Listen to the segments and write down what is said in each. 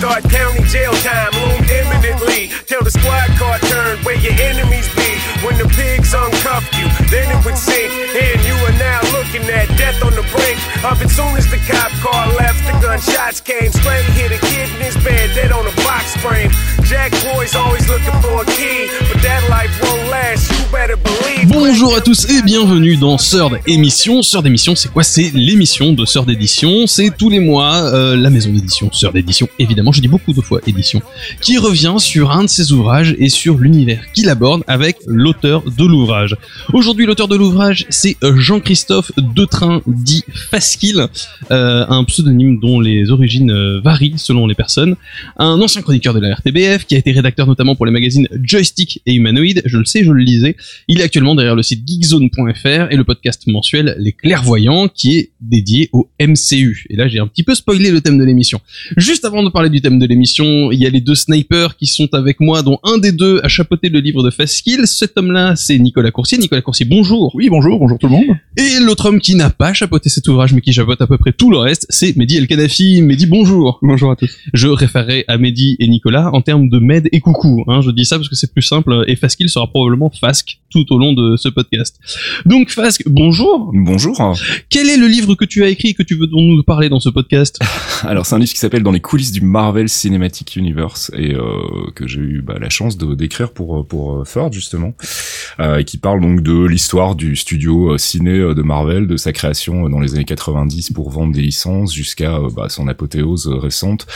Thought county jail time loomed imminently. Till the squad car turned where your enemies be. When the pigs uncuffed you, then it would sink. And you are now looking at death on the brink of it. Soon as the cop car left, the gunshots came. Straight hit a kid in his bed, dead on a Bonjour à tous et bienvenue dans Sœur d'émission. Sœur d'émission, c'est quoi? C'est l'émission de Sœur d'édition. C'est tous les mois euh, la maison d'édition, Sœur d'édition, évidemment, je dis beaucoup de fois édition, qui revient sur un de ses ouvrages et sur l'univers qu'il aborde avec l'auteur de l'ouvrage. Aujourd'hui, l'auteur de l'ouvrage, c'est Jean-Christophe Detrain, dit Faskill, euh, un pseudonyme dont les origines euh, varient selon les personnes. Ancien chroniqueur de la RTBF qui a été rédacteur notamment pour les magazines Joystick et Humanoid, je le sais, je le lisais. Il est actuellement derrière le site geekzone.fr et le podcast mensuel Les Clairvoyants qui est dédié au MCU. Et là, j'ai un petit peu spoilé le thème de l'émission. Juste avant de parler du thème de l'émission, il y a les deux snipers qui sont avec moi, dont un des deux a chapeauté le livre de Faskill. Cet homme-là, c'est Nicolas Coursier. Nicolas Coursier, bonjour. Oui, bonjour, bonjour tout le monde. Et l'autre homme qui n'a pas chapeauté cet ouvrage, mais qui chapeaute à peu près tout le reste, c'est Mehdi El Kadafi. Mehdi, bonjour. Bonjour à tous. Je référerai à Mehdi et Nicolas en termes de med et coucou. Hein, je dis ça parce que c'est plus simple et Faskill sera probablement Fask tout au long de ce podcast. Donc Fask, bonjour. Bonjour. Quel est le livre que tu as écrit et que tu veux dont nous parler dans ce podcast? Alors c'est un livre qui s'appelle Dans les coulisses du Marvel Cinematic Universe et euh, que j'ai eu bah, la chance de d'écrire pour pour euh, Ford justement euh, et qui parle donc de l'histoire du studio ciné de Marvel, de sa création dans les années 90 pour vendre des licences jusqu'à bah, son apothéose récente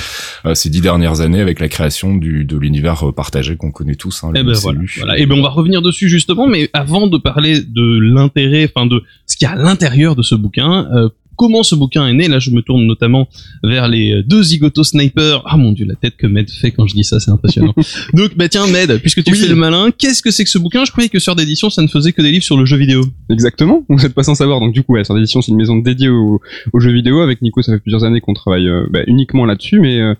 ces dix dernières années avec la création du de l'univers euh, partagé qu'on connaît tous. Hein, le Eh ben voilà, voilà. Et ben on va revenir dessus justement, mais avant de parler de l'intérêt, enfin de ce qu'il y a à l'intérieur de ce bouquin, euh, comment ce bouquin est né? Là, je me tourne notamment vers les deux zigoto snipers. Ah mon dieu, la tête que Med fait quand je dis ça, c'est impressionnant. Donc, bah tiens, Med, puisque tu Oui. fais le malin, qu'est-ce que c'est que ce bouquin? Je croyais que Sœur d'édition, ça ne faisait que des livres sur le jeu vidéo. Exactement, vous n'êtes pas sans savoir. Donc du coup, ouais, Sœur d'édition, c'est une maison dédiée aux, aux jeux vidéo. Avec Nico, ça fait plusieurs années qu'on travaille euh, bah, uniquement là-dessus, mais euh,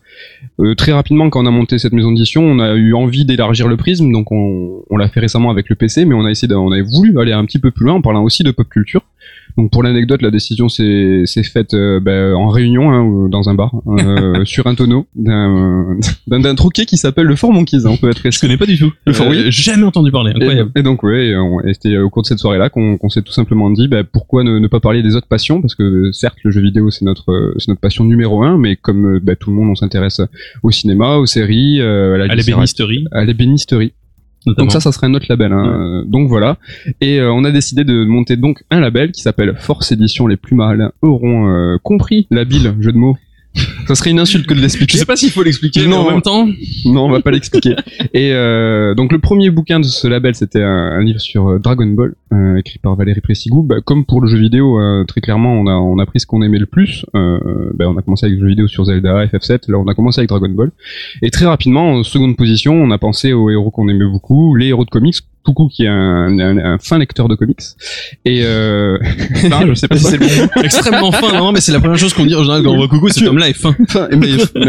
euh, très rapidement, quand on a monté cette maison d'édition, on a eu envie d'élargir le prisme. Donc on, on l'a fait récemment avec le PC, mais on a essayé, on avait voulu aller un petit peu plus loin en parlant aussi de pop culture. Donc pour l'anecdote, la décision s'est faite euh, bah, en réunion hein, ou dans un bar euh, sur un tonneau d'un d'un- troquet qui s'appelle le Fort Monkeys. Hein, on peut être Je connais pas du tout. Le Fort, oui. Euh, Jamais entendu parler. Incroyable. Et, et donc ouais, c'était au cours de cette soirée-là qu'on qu'on s'est tout simplement dit bah, pourquoi ne, ne pas parler des autres passions? Parce que certes le jeu vidéo c'est notre c'est notre passion numéro un mais comme bah, tout le monde on s'intéresse au cinéma aux séries euh, à la À l'ébénisterie, à l'ébénisterie notamment. donc ça ça serait notre label hein. Euh, donc voilà et euh, on a décidé de monter donc un label qui s'appelle Force Édition les plus malins auront euh, compris l'habile jeu de mots ça serait une insulte que de je l'expliquer sais pas s'il faut l'expliquer, mais en même temps, non, on va pas l'expliquer. Et euh, donc le premier bouquin de ce label, c'était un, un livre sur euh, Dragon Ball, euh, écrit par Valérie Pressigou. Bah, comme pour le jeu vidéo, euh, très clairement, on a on a pris ce qu'on aimait le plus. Euh, bah, on a commencé avec le jeu vidéo sur Zelda, FF7. Là, on a commencé avec Dragon Ball. Et très rapidement, en seconde position, on a pensé aux héros qu'on aimait beaucoup, les héros de comics. Coucou qui est un, un, un fin lecteur de comics. Et euh... Enfin, je sais pas si c'est le bon mot. extrêmement fin, non, mais c'est la première chose qu'on dit en général quand on voit coucou, cet homme-là est fin.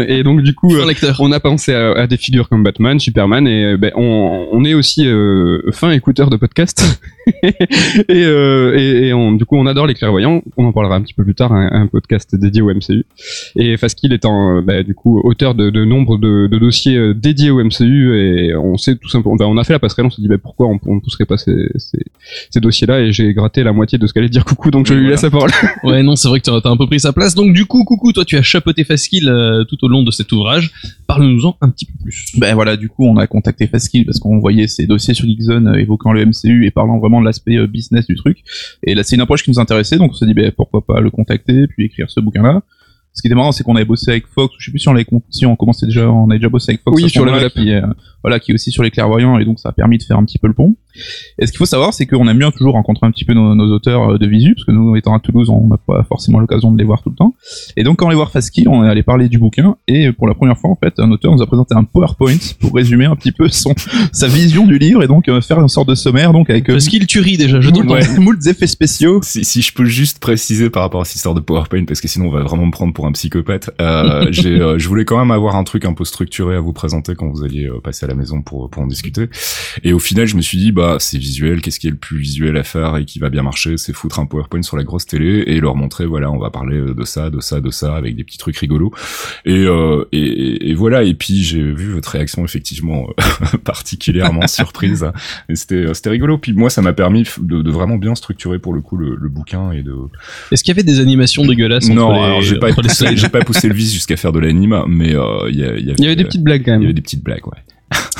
et donc du coup, euh, on a pensé à, à des figures comme Batman, Superman, et euh, ben, on, on est aussi euh, fin écouteur de podcasts. et, euh, et, et on, du coup, on adore les clairvoyants. On en parlera un petit peu plus tard, un, un podcast dédié au MCU. Et Faskill étant ben, du coup auteur de, de nombre de, de dossiers dédiés au MCU, et on sait tout simplement, ben, on a fait la passerelle, on s'est dit pourquoi on, on ne pousserait pas ces, ces, ces dossiers-là, et j'ai gratté la moitié de ce qu'allait dire Coucou, donc je lui Voilà. laisse la parole. Ouais, non, c'est vrai que t'as un peu pris sa place. Donc, du coup, coucou, toi, tu as chapeauté Faskill euh, tout au long de cet ouvrage. Parle-nous-en un petit peu plus. Ben voilà, du coup, on a contacté Faskill parce qu'on voyait ses dossiers sur Geekzone euh, évoquant le MCU et parlant vraiment de l'aspect euh, business du truc. Et là, c'est une approche qui nous intéressait, donc on s'est dit, ben pourquoi pas le contacter, puis écrire ce bouquin-là. Ce qui était marrant, c'est qu'on avait bossé avec Fox. Je sais plus si on l'avait con- si on commençait déjà, on avait déjà bossé avec Fox. Oui, sur le qui est, euh, voilà, qui est aussi sur les clairvoyants, et donc ça a permis de faire un petit peu le pont. Et ce qu'il faut savoir, c'est qu'on aime bien toujours rencontrer un petit peu nos, nos auteurs euh, de visu, parce que nous, étant à Toulouse, on n'a pas forcément l'occasion de les voir tout le temps. Et donc, quand on allait voir Faskill, on est allé parler du bouquin, et pour la première fois, en fait, un auteur nous a présenté un PowerPoint pour résumer un petit peu son, sa vision du livre, et donc euh, faire une sorte de sommaire, donc avec euh, Faskill, tu ris déjà, je t'entends. moult, moult effets spéciaux. Si, si je peux juste préciser par rapport à cette histoire de PowerPoint, parce que sinon on va vraiment me prendre pour pour un psychopathe. Euh, j'ai, euh, je voulais quand même avoir un truc un peu structuré à vous présenter quand vous alliez euh, passer à la maison pour pour en discuter. Et au final, je me suis dit bah c'est visuel. Qu'est-ce qui est le plus visuel à faire et qui va bien marcher C'est foutre un PowerPoint sur la grosse télé et leur montrer voilà, on va parler de ça, de ça, de ça avec des petits trucs rigolos. Et euh, et, et voilà. Et puis j'ai vu votre réaction effectivement particulièrement surprise. Et c'était c'était rigolo. Puis moi, ça m'a permis de, de vraiment bien structurer pour le coup le, le bouquin et de Est-ce qu'il y avait des animations dégueulasses non, entre les, alors j'ai pas, poussé, j'ai pas poussé le vice jusqu'à faire de l'anime, mais euh, il y, avait, Il y avait des petites blagues quand il y même. avait des petites blagues, ouais.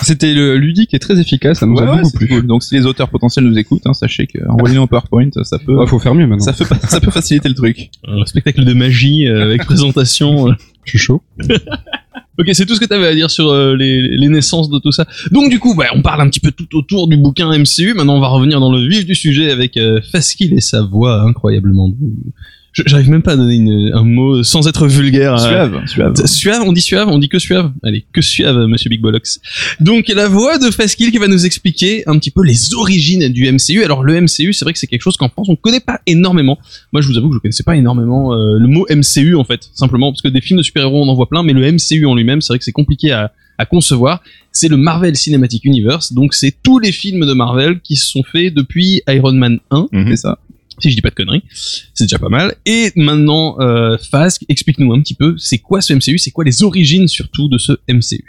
C'était ludique et très efficace, ça nous Ouais, a ouais, beaucoup plu. cool. Donc si les auteurs potentiels nous écoutent, hein, sachez que envoyer en PowerPoint, ça peut, Ouais, faut faire mieux maintenant. ça peut, ça peut faciliter le truc. Un spectacle de magie euh, avec présentation. euh. Je suis chaud. Ok, c'est tout ce que tu avais à dire sur euh, les, les naissances de tout ça. Donc du coup, bah, on parle un petit peu tout autour du bouquin MCU. Maintenant, on va revenir dans le vif du sujet avec euh, Faskill et sa voix incroyablement. Je- J'arrive même pas à donner une- un mot sans être vulgaire. euh, Suave, suave. Suave, on dit suave, on dit que suave. Allez, que suave, monsieur Big Bollocks. Donc, la voix de Faskill qui va nous expliquer un petit peu les origines du MCU. Alors, le MCU, c'est vrai que c'est quelque chose qu'en France, on connaît pas énormément. Moi, je vous avoue que je connaissais pas énormément euh, le mot MCU, en fait. Simplement, parce que des films de super-héros, on en voit plein, mais le MCU en lui-même, c'est vrai que c'est compliqué à, à concevoir. C'est le Marvel Cinematic Universe. Donc, c'est tous les films de Marvel qui se sont faits depuis Iron Man 1 Mhm. C'est ça? Si je dis pas de conneries, c'est déjà pas mal. Et maintenant, euh, Fask, explique-nous un petit peu, c'est quoi ce MCU, c'est quoi les origines surtout de ce MCU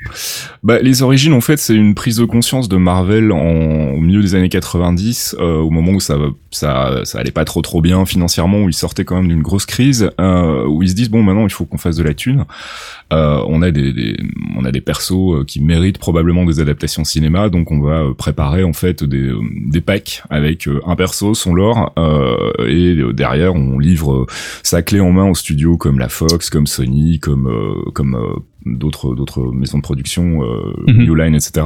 Bah, les origines, en fait, c'est une prise de conscience de Marvel en, au milieu des années 90, euh, au moment où ça, ça, ça allait pas trop trop bien financièrement, où ils sortaient quand même d'une grosse crise, euh, où ils se disent bon, maintenant il faut qu'on fasse de la thune. Euh, on a des, des- on a des persos euh, qui méritent probablement des adaptations cinéma, donc on va euh, préparer en fait des, euh, des packs avec un perso, son lore, euh, et euh, derrière on livre euh, sa clé en main aux studios comme la Fox, comme Sony, comme euh, comme euh, d'autres d'autres maisons de production, euh. New Line, etc.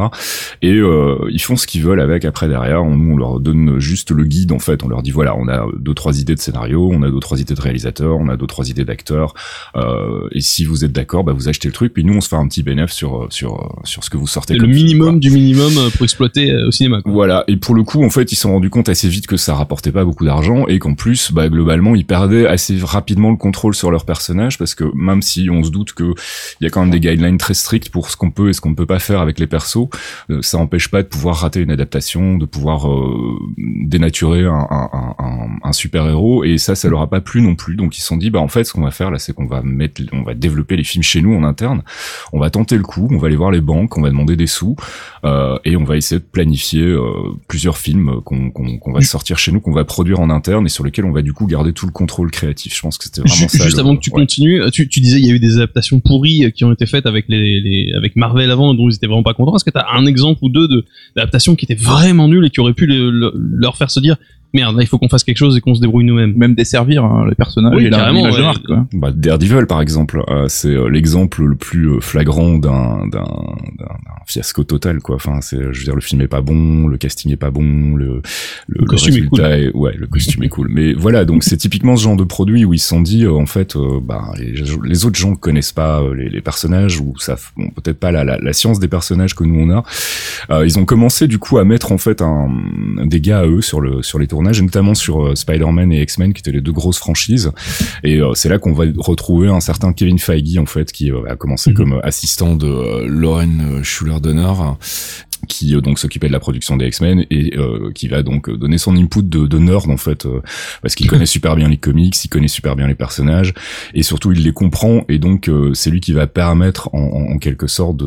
Et euh, ils font ce qu'ils veulent avec. Après derrière, on, nous on leur donne juste le guide en fait. On leur dit voilà, on a deux trois idées de scénario, on a deux trois idées de réalisateur, on a deux trois idées d'acteurs. Euh, et si vous êtes d'accord, bah vous achetez le truc. Puis nous on se fait un petit bénéfice sur sur sur ce que vous sortez. Le film, minimum du minimum euh, pour exploiter euh, au cinéma. Quoi. Voilà, et pour le coup, en fait, ils se sont rendus compte assez vite que ça rapportait pas beaucoup d'argent et qu'en plus, bah, globalement, ils perdaient assez rapidement le contrôle sur leur personnage parce que même si on se doute que il y a quand même des guidelines très strictes pour ce qu'on peut et ce qu'on ne peut pas faire avec les persos, euh, ça empêche pas de pouvoir rater une adaptation, de pouvoir euh, dénaturer un, un, un- un- un super héros et ça, ça leur a pas plu non plus. Donc ils se sont dit, bah en fait, ce qu'on va faire là, c'est qu'on va mettre, on va développer les films chez nous en interne, on va tenter le coup, on va aller voir les banques, on va demander des sous euh, et on va essayer de planifier plusieurs films qu'on va sortir chez nous, qu'on va produire en interne et sur lesquels on va du coup garder tout le contrôle créatif. Je pense que c'était vraiment Ju- ça. Juste le- avant que tu ouais. continues, tu, tu disais il y a eu des adaptations pourries qui ont été faites avec les, avec Marvel avant dont ils étaient vraiment pas contents. Est-ce que t'as un exemple ou deux de d'adaptations qui étaient vraiment nulles et qui auraient pu le- leur faire se dire merde là il faut qu'on fasse quelque chose et qu'on se débrouille nous-mêmes. Même desservir hein, les personnages Oui, et la de marque. Quoi. Bah, Daredevil par exemple, euh, c'est euh, l'exemple le plus euh, flagrant d'un d'un d'un- d'un fiasco total quoi. Enfin c'est, je veux dire le film est pas bon, le casting est pas bon, le le, costume est résultat est, ouais le costume est cool. Mais voilà donc c'est typiquement ce genre de produit où ils se sont dit euh, en fait euh, bah les, les autres gens connaissent pas euh, les, les personnages ou ça bon, peut-être pas la, la, la science des personnages que nous on a. Euh, ils ont commencé du coup à mettre en fait un, des gars à eux sur le sur les tournages et notamment sur euh, Spider-Man et X-Men qui étaient les deux grosses franchises et euh, c'est là qu'on va retrouver un certain Kevin Feige en fait qui euh, a commencé Mhm. comme assistant de Lauren Schuller-Donner qui euh, donc s'occupait de la production des X-Men et euh, qui va donc euh, donner son input de, de nerd en fait euh, parce qu'il connaît super bien les comics, il connaît super bien les personnages et surtout il les comprend et donc euh, c'est lui qui va permettre en, en, en quelque sorte de,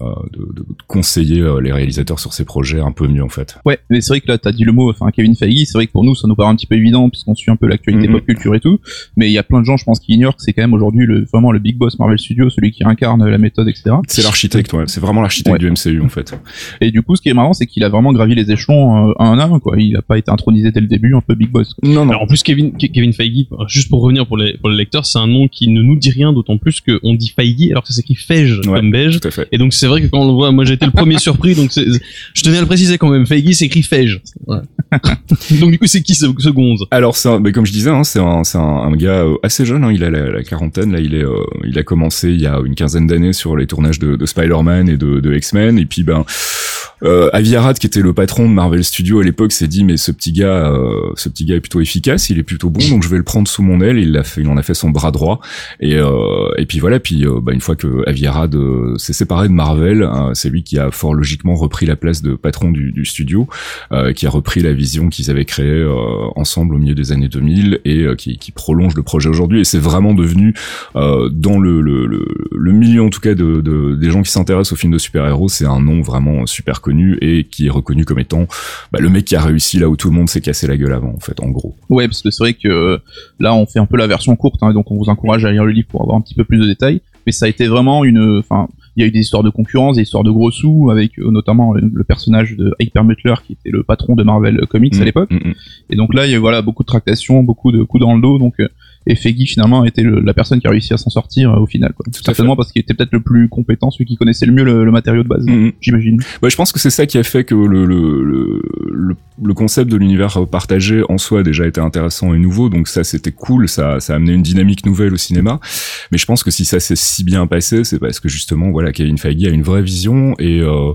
euh, de, de conseiller euh, les réalisateurs sur ces projets un peu mieux en fait. Ouais, mais c'est vrai que là, t'as dit le mot, enfin, Kevin Feige, c'est vrai que pour nous, ça nous paraît un petit peu évident, puisqu'on suit un peu l'actualité Mhm. pop culture et tout, mais il y a plein de gens, je pense, qui ignorent que c'est quand même aujourd'hui le, vraiment le big boss Marvel Studios, celui qui incarne la méthode, etc. C'est l'architecte, ouais. c'est vraiment l'architecte Ouais. du MCU en fait. Et du coup, ce qui est marrant, c'est qu'il a vraiment gravi les échelons euh, un à un, quoi. Il a pas été intronisé dès le début, un peu big boss. quoi. Non, non. Alors en plus Kevin Ke- Kevin Feige, juste pour revenir pour les pour les lecteurs, c'est un nom qui ne nous dit rien d'autant plus qu'on dit Feige alors que ça s'écrit Feige Ouais. comme beige. Tout à fait. Et donc c'est vrai que quand on le voit, moi j'ai été le premier surpris, donc c'est- je tenais à le préciser quand même. Feige s'écrit Feige. Voilà. donc du coup c'est qui ce, ce gonze? Alors c'est un- mais comme je disais hein, c'est un c'est un, un gars euh, assez jeune hein, il a la, la quarantaine là il est euh, il a commencé il y a une quinzaine d'années sur les tournages de, de Spider-Man et de, de X-Men et puis ben Euh, qui était le patron de Marvel Studios à l'époque, s'est dit mais ce petit gars, euh, ce petit gars est plutôt efficace, il est plutôt bon, donc je vais le prendre sous mon aile. Il l'a fait, il en a fait son bras droit. Et euh, et puis voilà, puis euh, bah, une fois que Avi Arad euh, s'est séparé de Marvel, euh, c'est lui qui a fort logiquement repris la place de patron du, du studio, euh, qui a repris la vision qu'ils avaient créée ensemble au milieu des années 2000 et qui, qui prolonge le projet aujourd'hui. Et c'est vraiment devenu dans le, le, le, le milieu en tout cas de, de des gens qui s'intéressent aux films de super-héros, c'est un nom vraiment super connu et qui est reconnu comme étant bah, le mec qui a réussi là où tout le monde s'est cassé la gueule avant, en fait, en gros. Ouais, parce que c'est vrai que euh, là, on fait un peu la version courte, hein, donc on vous encourage à lire le livre pour avoir un petit peu plus de détails. Mais ça a été vraiment une, enfin, il y a eu des histoires de concurrence, des histoires de gros sous, avec euh, notamment le, le personnage de Hyper Butler qui était le patron de Marvel Comics à Mm, l'époque. mm, mm. Et donc là, il y a eu, voilà beaucoup de tractations, beaucoup de coups dans le dos. Donc euh, et Feige finalement a été le- la personne qui a réussi à s'en sortir euh, au final. Quoi. fait. Certainement parce qu'il était peut-être le plus compétent, celui qui connaissait le mieux le, le matériau de base, Mm, mm. j'imagine. Ouais, je pense que c'est ça qui a fait que le, le, le, concept de l'univers partagé en soi a déjà été intéressant et nouveau, donc ça c'était cool, ça, ça a amené une dynamique nouvelle au cinéma. Mais je pense que si ça s'est si bien passé, c'est parce que justement, voilà, Kevin Feige a une vraie vision et euh,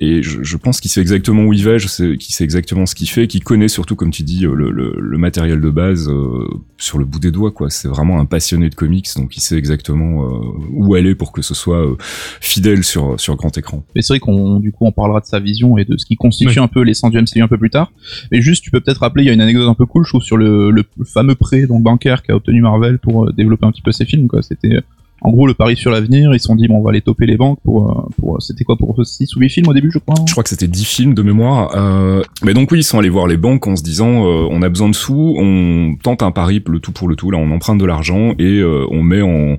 et je, je pense qu'il sait exactement où il va, je sais qu'il sait exactement ce qu'il fait, qu'il connaît surtout, comme tu dis, le, le, le matériel de base euh, sur le bout des doigts, quoi. C'est vraiment un passionné de comics, donc il sait exactement euh, où aller pour que ce soit euh, fidèle sur sur grand écran. Mais c'est vrai qu'on du coup on parlera de sa vision et de ce qui constitue un peu l'essence du MCU un peu plus tard. Mais juste tu peux peut-être rappeler, il y a une anecdote un peu cool, je trouve, sur le, le fameux prêt donc bancaire qu'a obtenu Marvel pour euh, développer un petit peu ses films. quoi. C'était euh, en gros le pari sur l'avenir. Ils se sont dit bon on va aller toper les banques pour euh, pour c'était quoi pour 6 ou 8 films au début je crois. Je crois que c'était 10 films de mémoire. Euh, mais donc oui, ils sont allés voir les banques en se disant euh, on a besoin de sous, on tente un pari le tout pour le tout. Là, on emprunte de l'argent et euh, on met en,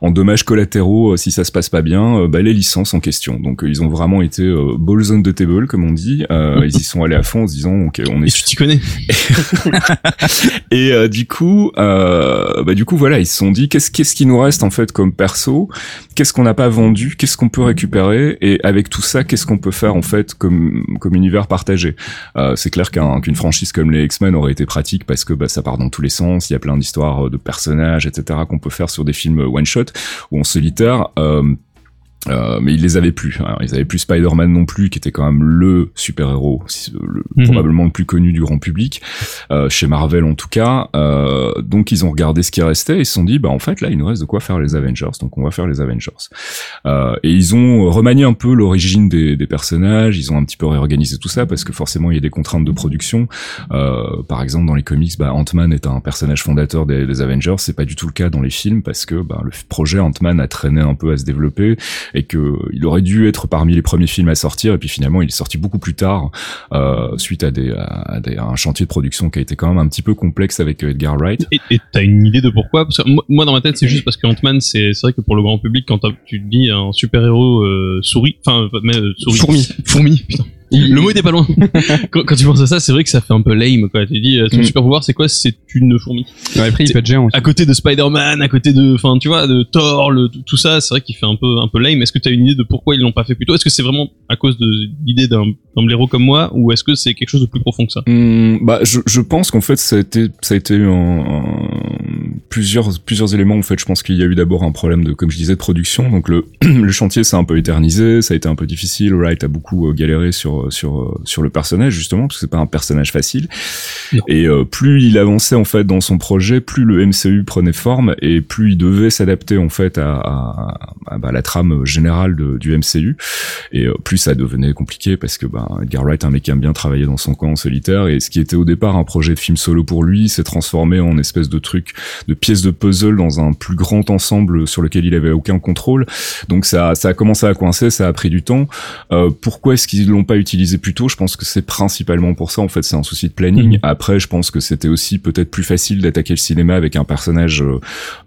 en dommages collatéraux euh, si ça se passe pas bien euh, bah, les licences en question. Donc euh, ils ont vraiment été euh, balls on the table comme on dit. Euh, ils y sont allés à fond en se disant ok on Et est tu t'y connais et euh, du coup, euh, bah du coup voilà, ils se sont dit qu'est-ce qu'est-ce qui nous reste en fait comme perso, qu'est-ce qu'on n'a pas vendu, qu'est-ce qu'on peut récupérer et avec tout ça, qu'est-ce qu'on peut faire en fait comme comme univers partagé. Euh, c'est clair qu'un- qu'une franchise comme les X-Men aurait été pratique parce que bah, ça part dans tous les sens, il y a plein d'histoires euh, de personnages, etc. qu'on peut faire sur des films one shot ou en solitaire. Euh, mais ils les avaient plus. hein. Ils avaient plus Spider-Man non plus, qui était quand même le super-héros, le- Mhm. probablement le plus connu du grand public, euh, chez Marvel en tout cas. Euh, donc ils ont regardé ce qui restait et ils se sont dit, bah en fait là il nous reste de quoi faire les Avengers, donc on va faire les Avengers. Euh, et ils ont remanié un peu l'origine des, des personnages, ils ont un petit peu réorganisé tout ça parce que forcément il y a des contraintes de production. Euh, par exemple dans les comics, bah, Ant-Man est un personnage fondateur des, des Avengers, c'est pas du tout le cas dans les films parce que bah, le projet Ant-Man a traîné un peu à se développer et que il aurait dû être parmi les premiers films à sortir et puis finalement il est sorti beaucoup plus tard euh, suite à des, à des à un chantier de production qui a été quand même un petit peu complexe avec Edgar Wright. Et t'as une idée de pourquoi? Parce que moi, moi, dans ma tête, c'est juste parce que Ant-Man, c'est c'est vrai que pour le grand public, quand tu te dis un super-héros euh, souris, enfin, mais euh, souris. Fourmi. Fourmi, putain. Le mot était pas loin. quand, quand tu penses à ça, c'est vrai que ça fait un peu lame, quoi. Tu dis, euh, ton Mm. super pouvoir, c'est quoi? C'est une fourmi. Ouais, après, il peut être géant aussi. À côté de Spider-Man, à côté de, enfin, tu vois, de Thor, le, tout ça, c'est vrai qu'il fait un peu, un peu lame. Est-ce que t'as une idée de pourquoi ils l'ont pas fait plus tôt? Est-ce que c'est vraiment à cause de l'idée d'un d'un blaireau comme moi, ou est-ce que c'est quelque chose de plus profond que ça? Hum, bah, je, je pense qu'en fait, ça a été, ça a été un, un- plusieurs, plusieurs éléments. En fait, je pense qu'il y a eu d'abord un problème de, comme je disais, de production. Donc le, le chantier s'est un peu éternisé, ça a été un peu difficile. Wright a beaucoup euh, galéré sur, sur, euh, sur le personnage justement, parce que c'est pas un personnage facile. Non. Et euh, plus il avançait en fait dans son projet, plus le MCU prenait forme et plus il devait s'adapter en fait à, à, à, bah, la trame générale de- du MCU. Et euh, plus ça devenait compliqué parce que bah, Edgar Wright, un mec qui aime bien travailler dans son coin en solitaire, et ce qui était au départ un projet de film solo pour lui, s'est transformé en espèce de truc, de pièce de puzzle dans un plus grand ensemble sur lequel il avait aucun contrôle. Donc ça, ça a commencé à coincer, ça a pris du temps. Euh, pourquoi est-ce qu'ils l'ont pas utilisé plus tôt? Je pense que c'est principalement pour ça. En fait, c'est un souci de planning. Mhm. Après, je pense que c'était aussi peut-être plus facile d'attaquer le cinéma avec un personnage euh,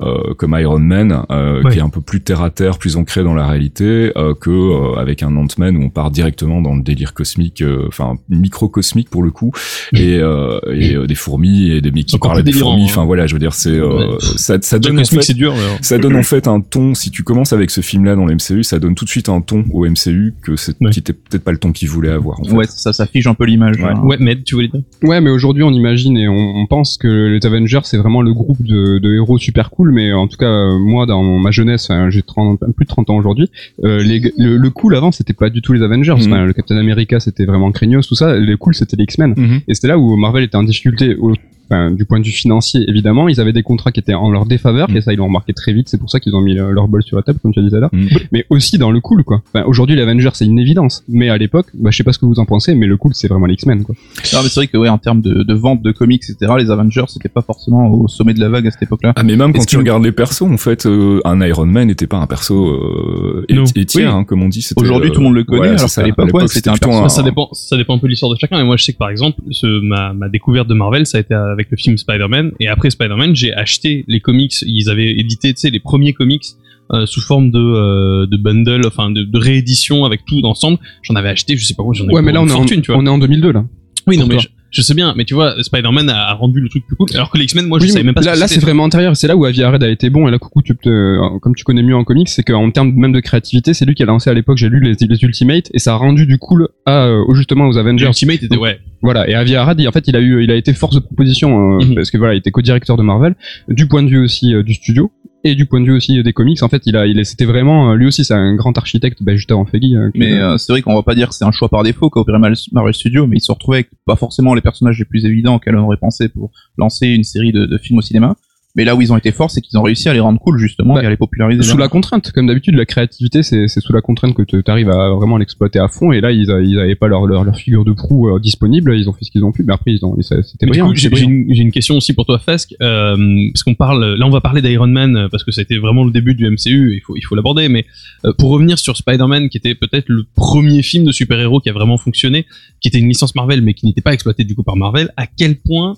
euh, comme Iron Man, euh, Ouais. qui est un peu plus terre à terre, plus ancré dans la réalité, euh, que euh, avec un Ant-Man où on part directement dans le délire cosmique, euh, enfin microcosmique pour le coup, et, euh, et des fourmis et des mecs qui parlent des fourmis. hein. Enfin voilà, je veux dire, c'est euh, ça, donne en fait, c'est dur. mais, ça donne en fait un ton. Si tu commences avec ce film-là dans le MCU, ça donne tout de suite un ton au MCU que c'est, Ouais. qui était peut-être pas le ton qu'il voulait avoir. En fait. Ouais, ça, ça fige un peu l'image. Ouais. hein. Ouais, mais tu voulais dire Ouais, mais aujourd'hui, on imagine et on, on pense que les Avengers, c'est vraiment le groupe de, de héros super cool. Mais en tout cas, moi, dans ma jeunesse, j'ai 30 plus de 30 ans aujourd'hui, euh, le, le cool avant, c'était pas du tout les Avengers. Mhm. Le Captain America, c'était vraiment craignos, tout ça. Le cool, c'était les X-Men. Mhm. Et c'était là où Marvel était en difficulté. au- enfin, du point de vue financier, évidemment, ils avaient des contrats qui étaient en leur défaveur, Mhm. et ça, ils l'ont remarqué très vite. C'est pour ça qu'ils ont mis euh, leur bol sur la table, comme tu as dit tout à l'heure. Mhm. Mais aussi dans le cool, quoi. Enfin, aujourd'hui, les Avengers, c'est une évidence. Mais à l'époque, bah, je sais pas ce que vous en pensez, mais le cool, c'est vraiment les X-Men, quoi. Non, mais c'est vrai que ouais, en termes de, de vente de comics, etc., les Avengers, c'était pas forcément au sommet de la vague à cette époque-là. Ah mais même quand tu que- regardes les persos, en fait, euh, un Iron Man n'était pas un perso euh, étier, Oui. hein, comme on dit. Aujourd'hui, euh, tout le monde le connaît, voilà, alors ça. l'époque, À ouais, c'était un perso- Ça, ça dépend, ça dépend un peu de l'histoire de chacun. Et moi, je sais que par exemple, ce, ma, ma découverte de Marvel, ça a été avec le film Spider-Man. Et après Spider-Man, j'ai acheté les comics. Ils avaient édité, tu sais, les premiers comics euh, sous forme de, euh, de bundle, enfin de, de réédition avec tout ensemble. J'en avais acheté, je sais pas quoi, j'en ai Ouais, mais là, on est, fortune, en, tu vois. on est en 2002, là. Oui, non, mais je, je sais bien. Mais tu vois, Spider-Man a, rendu le truc plus cool. Alors que les X-Men, moi, je Oui, savais même pas là, ce que là c'est vraiment antérieur. C'est là où Avi Arad a été bon. Et là, coucou, tu te, comme tu connais mieux en comics, c'est qu'en termes même de créativité, c'est lui qui a lancé à l'époque. J'ai lu les, les Ultimates et ça a rendu du cool à euh, justement aux Avengers. Ultimate était, ouais. Voilà. Et Avi Arad, en fait, il a eu, il a été force de proposition euh, Mhm. parce que voilà, il était co-directeur de Marvel, du point de vue aussi euh, du studio et du point de vue aussi des comics. En fait, il a, il c'était vraiment, euh, lui aussi, c'est un grand architecte, bah, juste avant Feggy. qui- Mais euh, c'est vrai qu'on va pas dire que c'est un choix par défaut qu'a opéré Marvel Studios, mais ils se retrouvés avec pas forcément les personnages les plus évidents on aurait pensé pour lancer une série de, de films au cinéma. Mais là où ils ont été forts, c'est qu'ils ont réussi à les rendre cool justement Bah, et à les populariser. sous la contrainte, comme d'habitude, la créativité, c'est c'est sous la contrainte que tu arrives à vraiment l'exploiter à fond. Et là, ils, a- ils avaient pas leur, leur, leur figure de proue euh, disponible, ils ont fait ce qu'ils ont pu, mais après, ils ont, ça- c'était brillant. j'ai une, question aussi pour toi, Fasque, euh, parce qu'on parle, là, on va parler d'Iron Man euh, parce que c'était vraiment le début du MCU, il faut, il faut l'aborder. Mais euh, pour revenir sur Spider-Man, qui était peut-être le premier film de super-héros qui a vraiment fonctionné, qui était une licence Marvel, mais qui n'était pas exploité du coup par Marvel, à quel point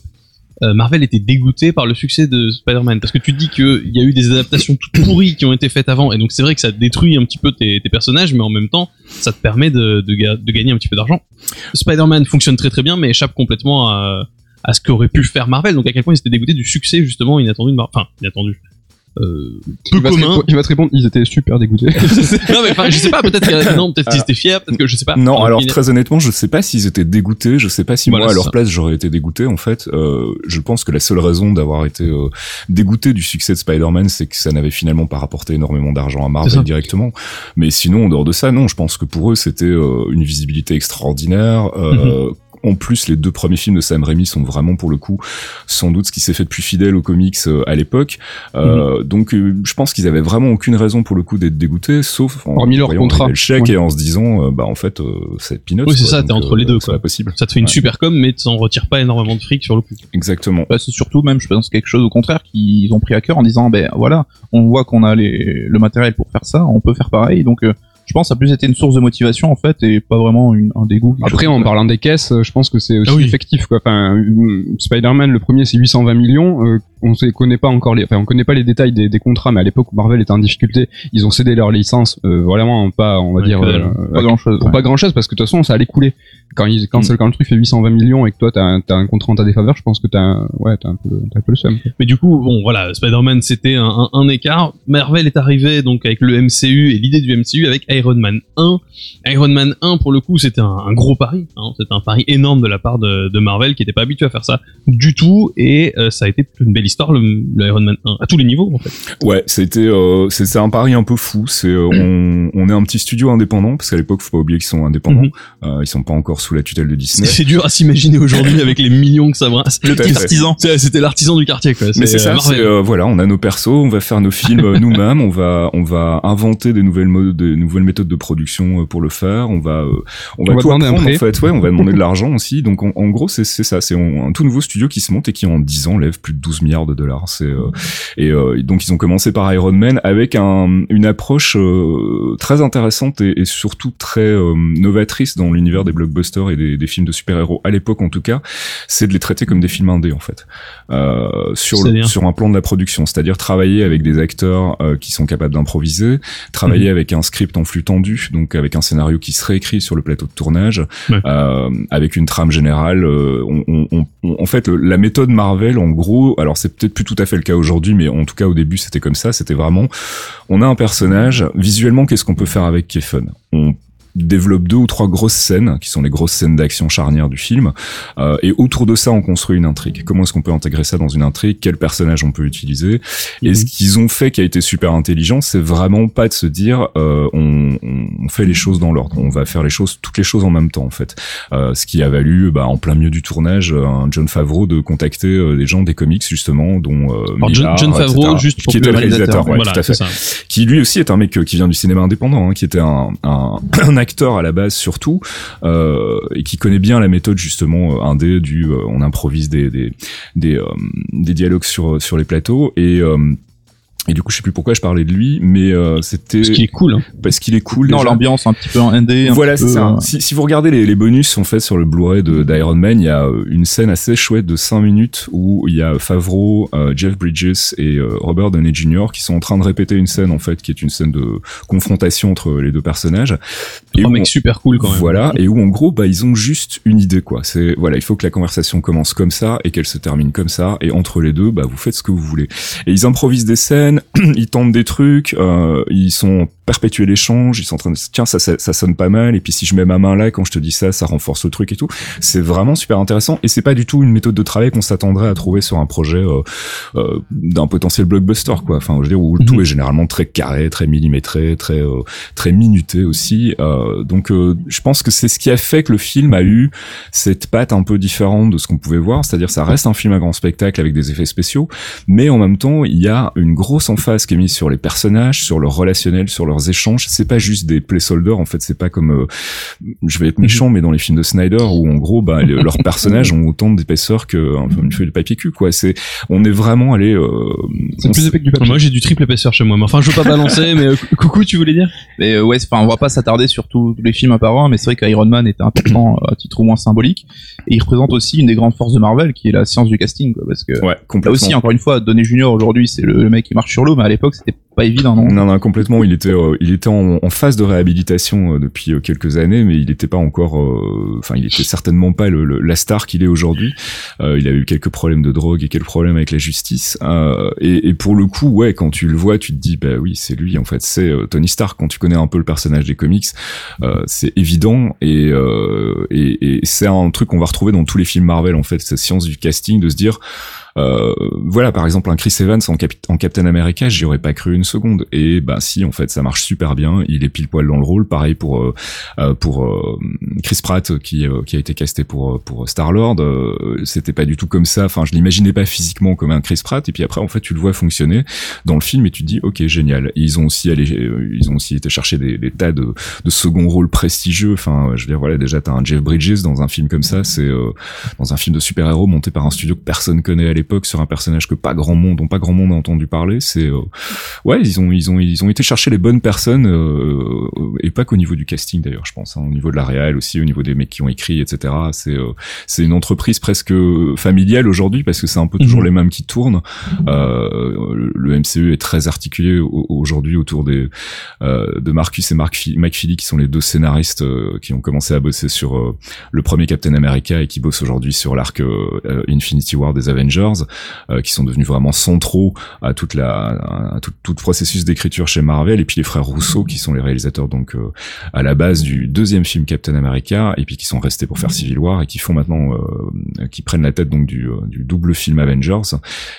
Marvel était dégoûté par le succès de Spider-Man Parce que tu dis qu'il y a eu des adaptations toutes pourries qui ont été faites avant, et donc c'est vrai que ça détruit un petit peu tes, personnages, mais en même temps, ça te permet de, de, ga- de gagner un petit peu d'argent. Spider-Man fonctionne très très bien, mais échappe complètement à, à ce qu'aurait pu faire Marvel. Donc à quel point ils étaient dégoûtés du succès justement inattendu de Marvel. Enfin, inattendu. Euh, peu il, va te commun. il va te répondre, ils étaient super dégoûtés. non mais enfin, je sais pas. Peut-être qu'il- non, peut-être qu'ils étaient fiers. Peut-être que je sais pas. Non, alors très honnêtement, je sais pas s'ils étaient dégoûtés. Je sais pas si Voilà, moi, à leur ça. place, j'aurais été dégoûté. En fait, euh, je pense que la seule raison d'avoir été euh, dégoûté du succès de Spider-Man, c'est que ça n'avait finalement pas rapporté énormément d'argent à Marvel directement. Mais sinon, en dehors de ça, non. Je pense que pour eux, c'était euh, une visibilité extraordinaire. Euh, Mhm. En plus, les deux premiers films de Sam Raimi sont vraiment, pour le coup, sans doute ce qui s'est fait de plus fidèle aux comics euh, à l'époque. Euh, Mhm. Donc, euh, je pense qu'ils avaient vraiment aucune raison, pour le coup, d'être dégoûtés, sauf en Hormis leur contrat. le chèque Ouais. et en se disant, euh, bah en fait, euh, c'est peanuts. Oui, c'est ça, t'es entre les deux, C'est pas possible. Ça te fait une Ouais. super com, mais t'en retires pas énormément de fric sur le coup. Exactement. Bah, c'est surtout même, je pense, quelque chose au contraire qu'ils ont pris à cœur en disant, ben voilà, on voit qu'on a les, le matériel pour faire ça, on peut faire pareil. Donc, euh, je pense que ça a plus été une source de motivation en fait et pas vraiment une, un dégoût. Après, en parlant des caisses, euh, je pense que c'est aussi Ah oui. effectif, quoi. Enfin, euh, Spider-Man, le premier, c'est 820 millions. euh, on ne connaît pas encore les, enfin, on connaît pas les détails des, des contrats, mais à l'époque où Marvel était en difficulté, ils ont cédé leur licence, euh, vraiment pas, on va dire, dalle. euh, pas grand chose. pour pas grand chose parce que de toute façon ça allait couler quand ils quand, Mm. quand le truc fait 820 millions et que toi t'as un, t'as un contrat en ta défaveur je pense que t'as un, ouais t'as un peu un peu le seum. Mais du coup, bon, voilà, Spider-Man, c'était un, un, un écart. Marvel est arrivé donc avec le MCU et l'idée du MCU avec Iron Man 1. Iron Man 1, pour le coup, c'était un, gros pari. Hein, c'était un pari énorme de la part de, de Marvel qui n'était pas habitué à faire ça du tout. Et euh, ça a été une belle histoire, le, le Iron Man 1, à tous les niveaux, en fait. Ouais, c'était euh, c'est c'est un pari un peu fou. C'est euh, on, on est un petit studio indépendant parce qu'à l'époque, faut pas oublier qu'ils sont indépendants. Mhm. Euh, ils sont pas encore sous la tutelle de Disney. c'est dur à s'imaginer aujourd'hui avec les millions que ça brasse. L'artisan. C'était l'artisan du quartier, quoi. Mais c'est euh, ça, c'est euh, voilà, on a nos persos, on va faire nos films euh, nous-mêmes, on va on va inventer des nouvelles modes, des nouvelles méthodes de production euh, pour le faire, on va euh, on va On va tout demander un apprendre en fait, ouais, on va demander de l'argent aussi. Donc en, en gros, c'est c'est ça, c'est un tout nouveau studio qui se monte et qui en 10 ans lève plus de 12 milliards de dollars. C'est euh, et, euh, donc ils ont commencé par Iron Man avec un, une approche euh, très intéressante et, et surtout très euh, novatrice dans l'univers des blockbusters et des, des films de super-héros à l'époque en tout cas, c'est de les traiter comme des films indés en fait, euh, sur le, sur un plan de la production, c'est-à-dire travailler avec des acteurs euh, qui sont capables d'improviser, travailler avec un script en flux tendu, donc avec un scénario qui se réécrit sur le plateau de tournage, Ouais. euh, avec une trame générale. euh, on, on- on- on- en fait, la méthode Marvel, en gros, alors c'est peut-être plus tout à fait le cas aujourd'hui, mais en tout cas au début c'était comme ça. C'était vraiment, on a un personnage. Visuellement, qu'est-ce qu'on peut faire avec qui est fun On développe deux ou trois grosses scènes qui sont les grosses scènes d'action charnière du film. Euh, et autour de ça on construit une intrigue. Comment est-ce qu'on peut intégrer ça dans une intrigue? Quel personnage on peut utiliser? Et ce qu'ils ont fait qui a été super intelligent c'est vraiment pas de se dire euh, on, on, fait les choses dans l'ordre. On va faire les choses toutes les choses en même temps en fait. Euh, ce qui a valu bah, en plein milieu du tournage un John Favreau de contacter euh, des gens des comics justement dont euh, John, Millard, John Favreau etc., juste pour qui était le réalisateur ouais, voilà, tout à fait. qui lui aussi est un mec euh, qui vient du cinéma indépendant, hein, qui était un, un, un acteur à la base surtout, euh, et qui connaît bien la méthode justement euh, indé du euh, on improvise des des des, des dialogues sur sur les plateaux et et du coup, je sais plus pourquoi je parlais de lui, mais euh, c'était Ce qui est cool. hein. parce qu'il est cool. Non, l'ambiance un petit peu indé. un Voilà, c'est ça. euh, Si, si vous regardez les, les bonus en fait sur le Blu-ray de d'Iron Man, il y a euh, une scène assez chouette de 5 minutes où il y a Favreau, euh, Jeff Bridges et euh, Robert Downey Jr. qui sont en train de répéter une scène en fait qui est une scène de confrontation entre les deux personnages. Un où mec on- super cool quand même. voilà, et où en gros, bah, ils ont juste une idée, quoi. C'est, voilà, il faut que la conversation commence comme ça et qu'elle se termine comme ça, et entre les deux, bah, vous faites ce que vous voulez. Et ils improvisent des scènes, ils tentent des trucs, euh, ils sont perpétuer l'échange, ils sont en train de tiens, ça, ça, ça sonne pas mal, et puis si je mets ma main là, quand je te dis ça, ça renforce le truc et tout. C'est vraiment super intéressant, et c'est pas du tout une méthode de travail qu'on s'attendrait à trouver sur un projet euh, euh, d'un potentiel blockbuster, quoi. Enfin, je veux dire, où Mhm. tout est généralement très carré, très millimétré, très, euh, très minuté aussi. Euh, donc, euh, je pense que c'est ce qui a fait que le film a eu cette patte un peu différente de ce qu'on pouvait voir, c'est-à-dire ça reste un film à grand spectacle avec des effets spéciaux, mais en même temps, il y a une grosse emphase qui est mise sur les personnages, sur leur relationnel, sur leurs échanges. C'est pas juste des placeholders, en fait, c'est pas comme, euh, je vais être méchant, mais dans les films de Snyder où en gros, bah, le- leurs personnages ont autant d'épaisseur que un peu une feuille de papier cul, quoi. C'est, on est vraiment allé. Euh, C'est plus épais que du papier. Moi j'ai du triple épaisseur chez moi. Mais enfin, je veux pas balancer, mais euh, cou- coucou, tu voulais dire? Mais euh, ouais, enfin, on va pas s'attarder sur tous les films un par un, mais c'est vrai qu'Iron Man était important euh, à titre au moins symbolique, et il représente aussi une des grandes forces de Marvel, qui est la science du casting, quoi, parce que Ouais, là aussi, encore une fois, Donny Junior aujourd'hui, c'est le, le mec qui marche sur l'eau, mais à l'époque, c'était pas évident, non? Non, non, complètement. Il était, euh, il était en, en phase de réhabilitation euh, depuis euh, quelques années, mais il n'était pas encore, euh, enfin, il était certainement pas le, le- la star qu'il est aujourd'hui. Euh, il a eu quelques problèmes de drogue et quelques problèmes avec la justice. Euh, et, et pour le coup, ouais, quand tu le vois, tu te dis, bah oui, c'est lui. En fait, c'est Tony Stark. Quand tu connais un peu le personnage des comics, c'est évident et, et, et c'est un truc qu'on va retrouver dans tous les films Marvel. En fait, cette science du casting de se dire. Euh, voilà, par exemple, un Chris Evans en, Capi- en Captain America, j'y aurais pas cru seconde. Et bah si, en fait, ça marche super bien. Il est pile poil dans le rôle. Pareil pour euh, euh, pour euh, Chris Pratt qui euh, qui a été casté pour pour Star Lord. C'était pas du tout comme ça. Enfin, je l'imaginais pas physiquement comme un Chris Pratt. Et puis après, en fait, tu le vois fonctionner dans le film et tu te dis, ok, génial. Ils ont aussi allé, euh, ils ont aussi été chercher des, tas de de second rôles prestigieux. Enfin, je veux dire, voilà, déjà t'as un Jeff Bridges dans un film comme ça. C'est euh, dans un film de super-héros monté par un studio que personne connaît à l'époque sur un personnage que pas grand monde, dont pas grand monde a entendu parler. C'est euh, ouais, ils ont ils ont ils ont été chercher les bonnes personnes euh, et pas qu'au niveau du casting d'ailleurs, je pense, hein, au niveau de la réal aussi, au niveau des mecs qui ont écrit, etc. C'est euh, c'est une entreprise presque familiale aujourd'hui parce que c'est un peu toujours Mhm. les mêmes qui tournent. Euh, le MCU est très articulé au- aujourd'hui autour des euh, de Marcus et Mark McFeely qui sont les deux scénaristes euh, qui ont commencé à bosser sur euh, le premier Captain America et qui bossent aujourd'hui sur l'arc Infinity War des Avengers, euh, qui sont devenus vraiment centraux à toute la à tout, tout processus d'écriture chez Marvel et puis les frères Rousseau qui sont les réalisateurs donc euh, à la base du deuxième film Captain America et puis qui sont restés pour faire Civil War et qui font maintenant euh, qui prennent la tête donc du, euh, du double film Avengers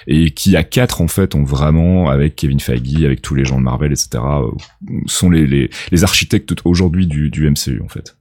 et qui à quatre en fait ont vraiment avec Kevin Feige avec tous les gens de Marvel etc euh, sont les, les, les architectes aujourd'hui du, du MCU en fait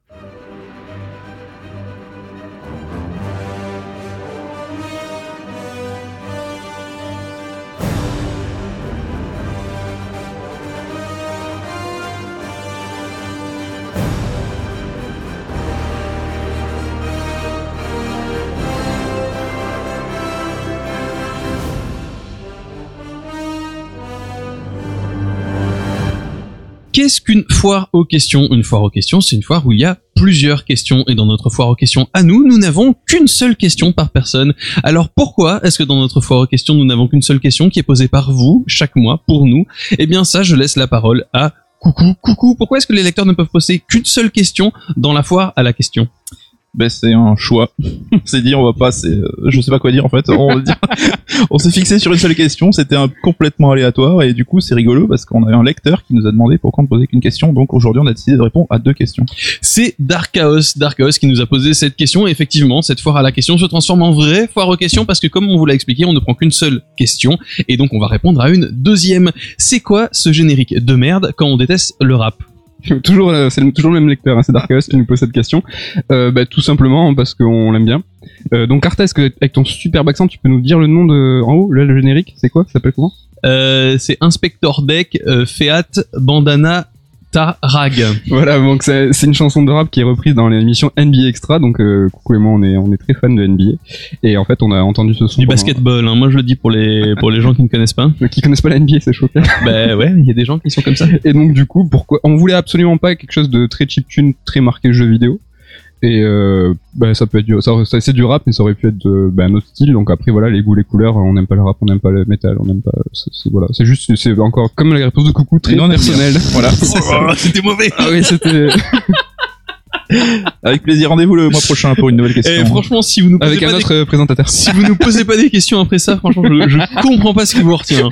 Qu'est-ce qu'une foire aux questions? Une foire aux questions, c'est une foire où il y a plusieurs questions. Et dans notre foire aux questions à nous, nous n'avons qu'une seule question par personne. Alors pourquoi est-ce que dans notre foire aux questions, nous n'avons qu'une seule question qui est posée par vous, chaque mois, pour nous? Eh bien ça, je laisse la parole à Coucou. Coucou, pourquoi est-ce que les lecteurs ne peuvent poser qu'une seule question dans la foire à la question? Ben c'est un choix. c'est dit, on va pas, c'est, euh, je sais pas quoi dire en fait. On, on s'est fixé sur une seule question, c'était un complètement aléatoire et du coup c'est rigolo parce qu'on a un lecteur qui nous a demandé pourquoi on ne posait qu'une question. Donc aujourd'hui on a décidé de répondre à deux questions. C'est Dark Chaos, Dark Chaos qui nous a posé cette question. Et effectivement, cette foire à la question se transforme en vraie foire aux questions parce que comme on vous l'a expliqué, on ne prend qu'une seule question et donc on va répondre à une deuxième. C'est quoi ce générique de merde quand on déteste le rap? toujours, euh, c'est toujours le même lecteur, hein, c'est Dark Chaos qui nous pose cette question. Euh, bah, tout simplement parce qu'on l'aime bien. Euh, donc Arta, avec ton superbe accent, tu peux nous dire le nom de en haut, là, le générique, c'est quoi Ça s'appelle comment? Euh, C'est Inspector Deck, euh, Fiat, Bandana, Tarag. Voilà, donc c'est une chanson de rap qui est reprise dans l'émission NBA Extra. Donc euh, coucou et moi, on est on est très fan de NBA. Et en fait, on a entendu ce son. Du basketball, hein. moi je le dis pour les pour les gens qui ne connaissent pas. Qui connaissent pas la NBA, c'est chaud. bah ouais, il y a des gens qui sont comme ça. Et donc du coup, pourquoi on voulait absolument pas quelque chose de très chiptune, très marqué jeu vidéo. Et euh, bah, ça peut être du, ça, ça- c'est du rap, mais ça aurait pu être de, bah, un autre style. Donc après voilà, les goûts, les couleurs, on n'aime pas le rap, on n'aime pas le métal, on n'aime pas. C'est, voilà, c'est juste, c'est encore comme la réponse de coucou, très Et nous, on aime personnelle. Voilà. Oh, c'était mauvais. ah oui, c'était Avec plaisir, rendez-vous le mois prochain pour une nouvelle question. Et franchement, si vous nous posez avec pas un des- autre euh, présentateur. si vous nous posez pas des questions après ça, franchement, je, je comprends pas ce qui vous retient.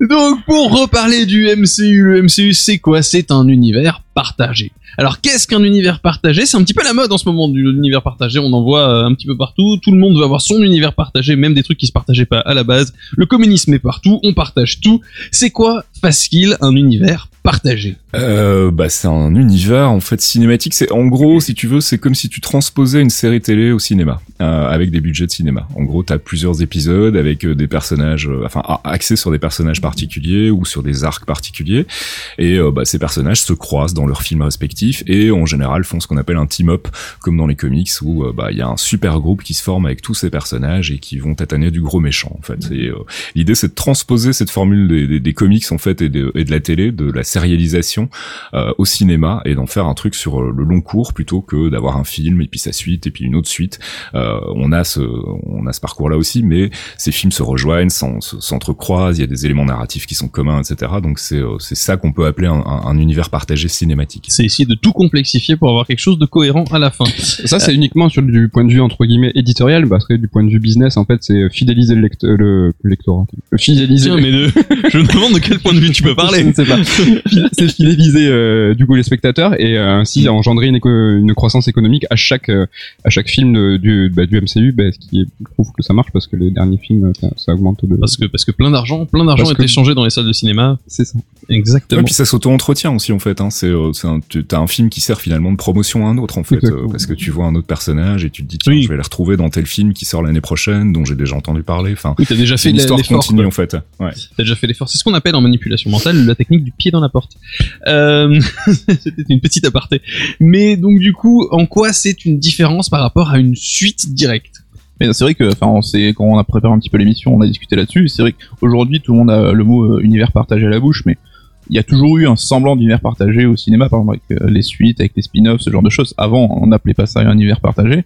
Donc, pour reparler du MCU, le MCU, c'est quoi? C'est un univers partagé. Alors, qu'est-ce qu'un univers partagé? C'est un petit peu la mode en ce moment du univers partagé. On en voit euh, un petit peu partout. Tout le monde veut avoir son univers partagé, même des trucs qui se partageaient pas à la base. Le communisme est partout. On partage tout. C'est quoi, Faskill, un univers partagé Euh, bah c'est un univers en fait cinématique. C'est en gros, si tu veux, c'est comme si tu transposais une série télé au cinéma euh, avec des budgets de cinéma. En gros, t'as plusieurs épisodes avec euh, des personnages, enfin axés sur des personnages particuliers ou sur des arcs particuliers, et bah, ces personnages se croisent dans leurs films respectifs et en général font ce qu'on appelle un team-up, comme dans les comics où bah il y a un super groupe qui se forme avec tous ces personnages et qui vont tataner du gros méchant en fait. L'idée c'est de transposer cette formule des, comics et de, et de la télé, de la sérialisation euh, au cinéma et d'en faire un truc sur euh, le long cours plutôt que d'avoir un film et puis sa suite et puis une autre suite. Euh, on a ce on a ce parcours là aussi, mais ces films se rejoignent, s'en- se- s'entrecroisent, il y a des éléments narratifs qui sont communs, etc. Donc c'est euh, c'est ça qu'on peut appeler un, un- un univers partagé cinématique. C'est essayer de tout complexifier pour avoir quelque chose de cohérent à la fin. Ça, c'est uniquement sur du point de vue entre guillemets éditorial, parce que du point de vue business, en fait, c'est fidéliser le, lecteur, le, le lectorat. Fidéliser. Tiens, mais de... je me demande de quel point de tu peux parler. c'est fidéliser euh, du coup les spectateurs et euh, ainsi engendrer une, croissance économique à chaque euh, à chaque film de- du bah, du MCU, bah, ce qui prouve que ça marche parce que les derniers films ça, ça augmente de. Parce que, parce que plein d'argent, plein d'argent est que- échangé dans les salles de cinéma. C'est ça. Exactement. Et puis ça s'auto-entretient aussi en fait. Hein. C'est euh, c'est un, tu as un film qui sert finalement de promotion à un autre en fait, euh, parce que tu vois un autre personnage et tu te dis tiens Oui. je vais les retrouver dans tel film qui sort l'année prochaine dont j'ai déjà entendu parler. Enfin, Oui, t'as déjà fait une histoire l'effort. continue quoi. en fait. Ouais. T'as déjà fait l'effort. C'est ce qu'on appelle en manipulation mentale la technique du pied dans la porte. Euh, C'était une petite aparté. Mais donc du coup, en quoi c'est une différence par rapport à une suite directe? C'est vrai que, enfin, quand on a préparé un petit peu l'émission, on a discuté là-dessus. C'est vrai qu'aujourd'hui, tout le monde a le mot euh, univers partagé à la bouche, mais il y a toujours eu un semblant d'univers partagé au cinéma, par exemple avec euh, les suites, avec les spin-offs, ce genre de choses. Avant, on n'appelait pas ça un univers partagé,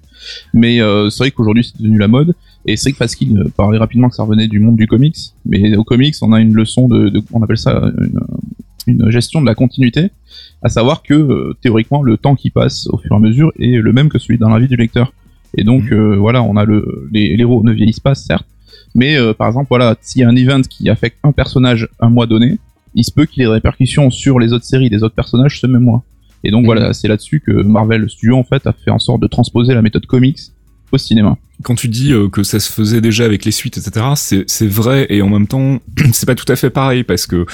mais c'est vrai qu'aujourd'hui, c'est devenu la mode. Et c'est vrai que Faskill euh, parlait rapidement que ça revenait du monde du comics, mais au comics, on a une leçon de, de- on appelle ça une, une gestion de la continuité, à savoir que euh, théoriquement, le temps qui passe au fur et à mesure est le même que celui dans la vie du lecteur. Et donc euh, voilà, on a le les, les héros ne vieillissent pas certes, mais euh, par exemple voilà, s'il y a un event qui affecte un personnage un mois donné, il se peut qu'il ait des répercussions sur les autres séries des autres personnages ce même mois. Et donc voilà, c'est là-dessus que Marvel Studios en fait a fait en sorte de transposer la méthode comics au cinéma. Quand tu dis euh, que ça se faisait déjà avec les suites, etc., c'est vrai et en même temps c'est pas tout à fait pareil parce que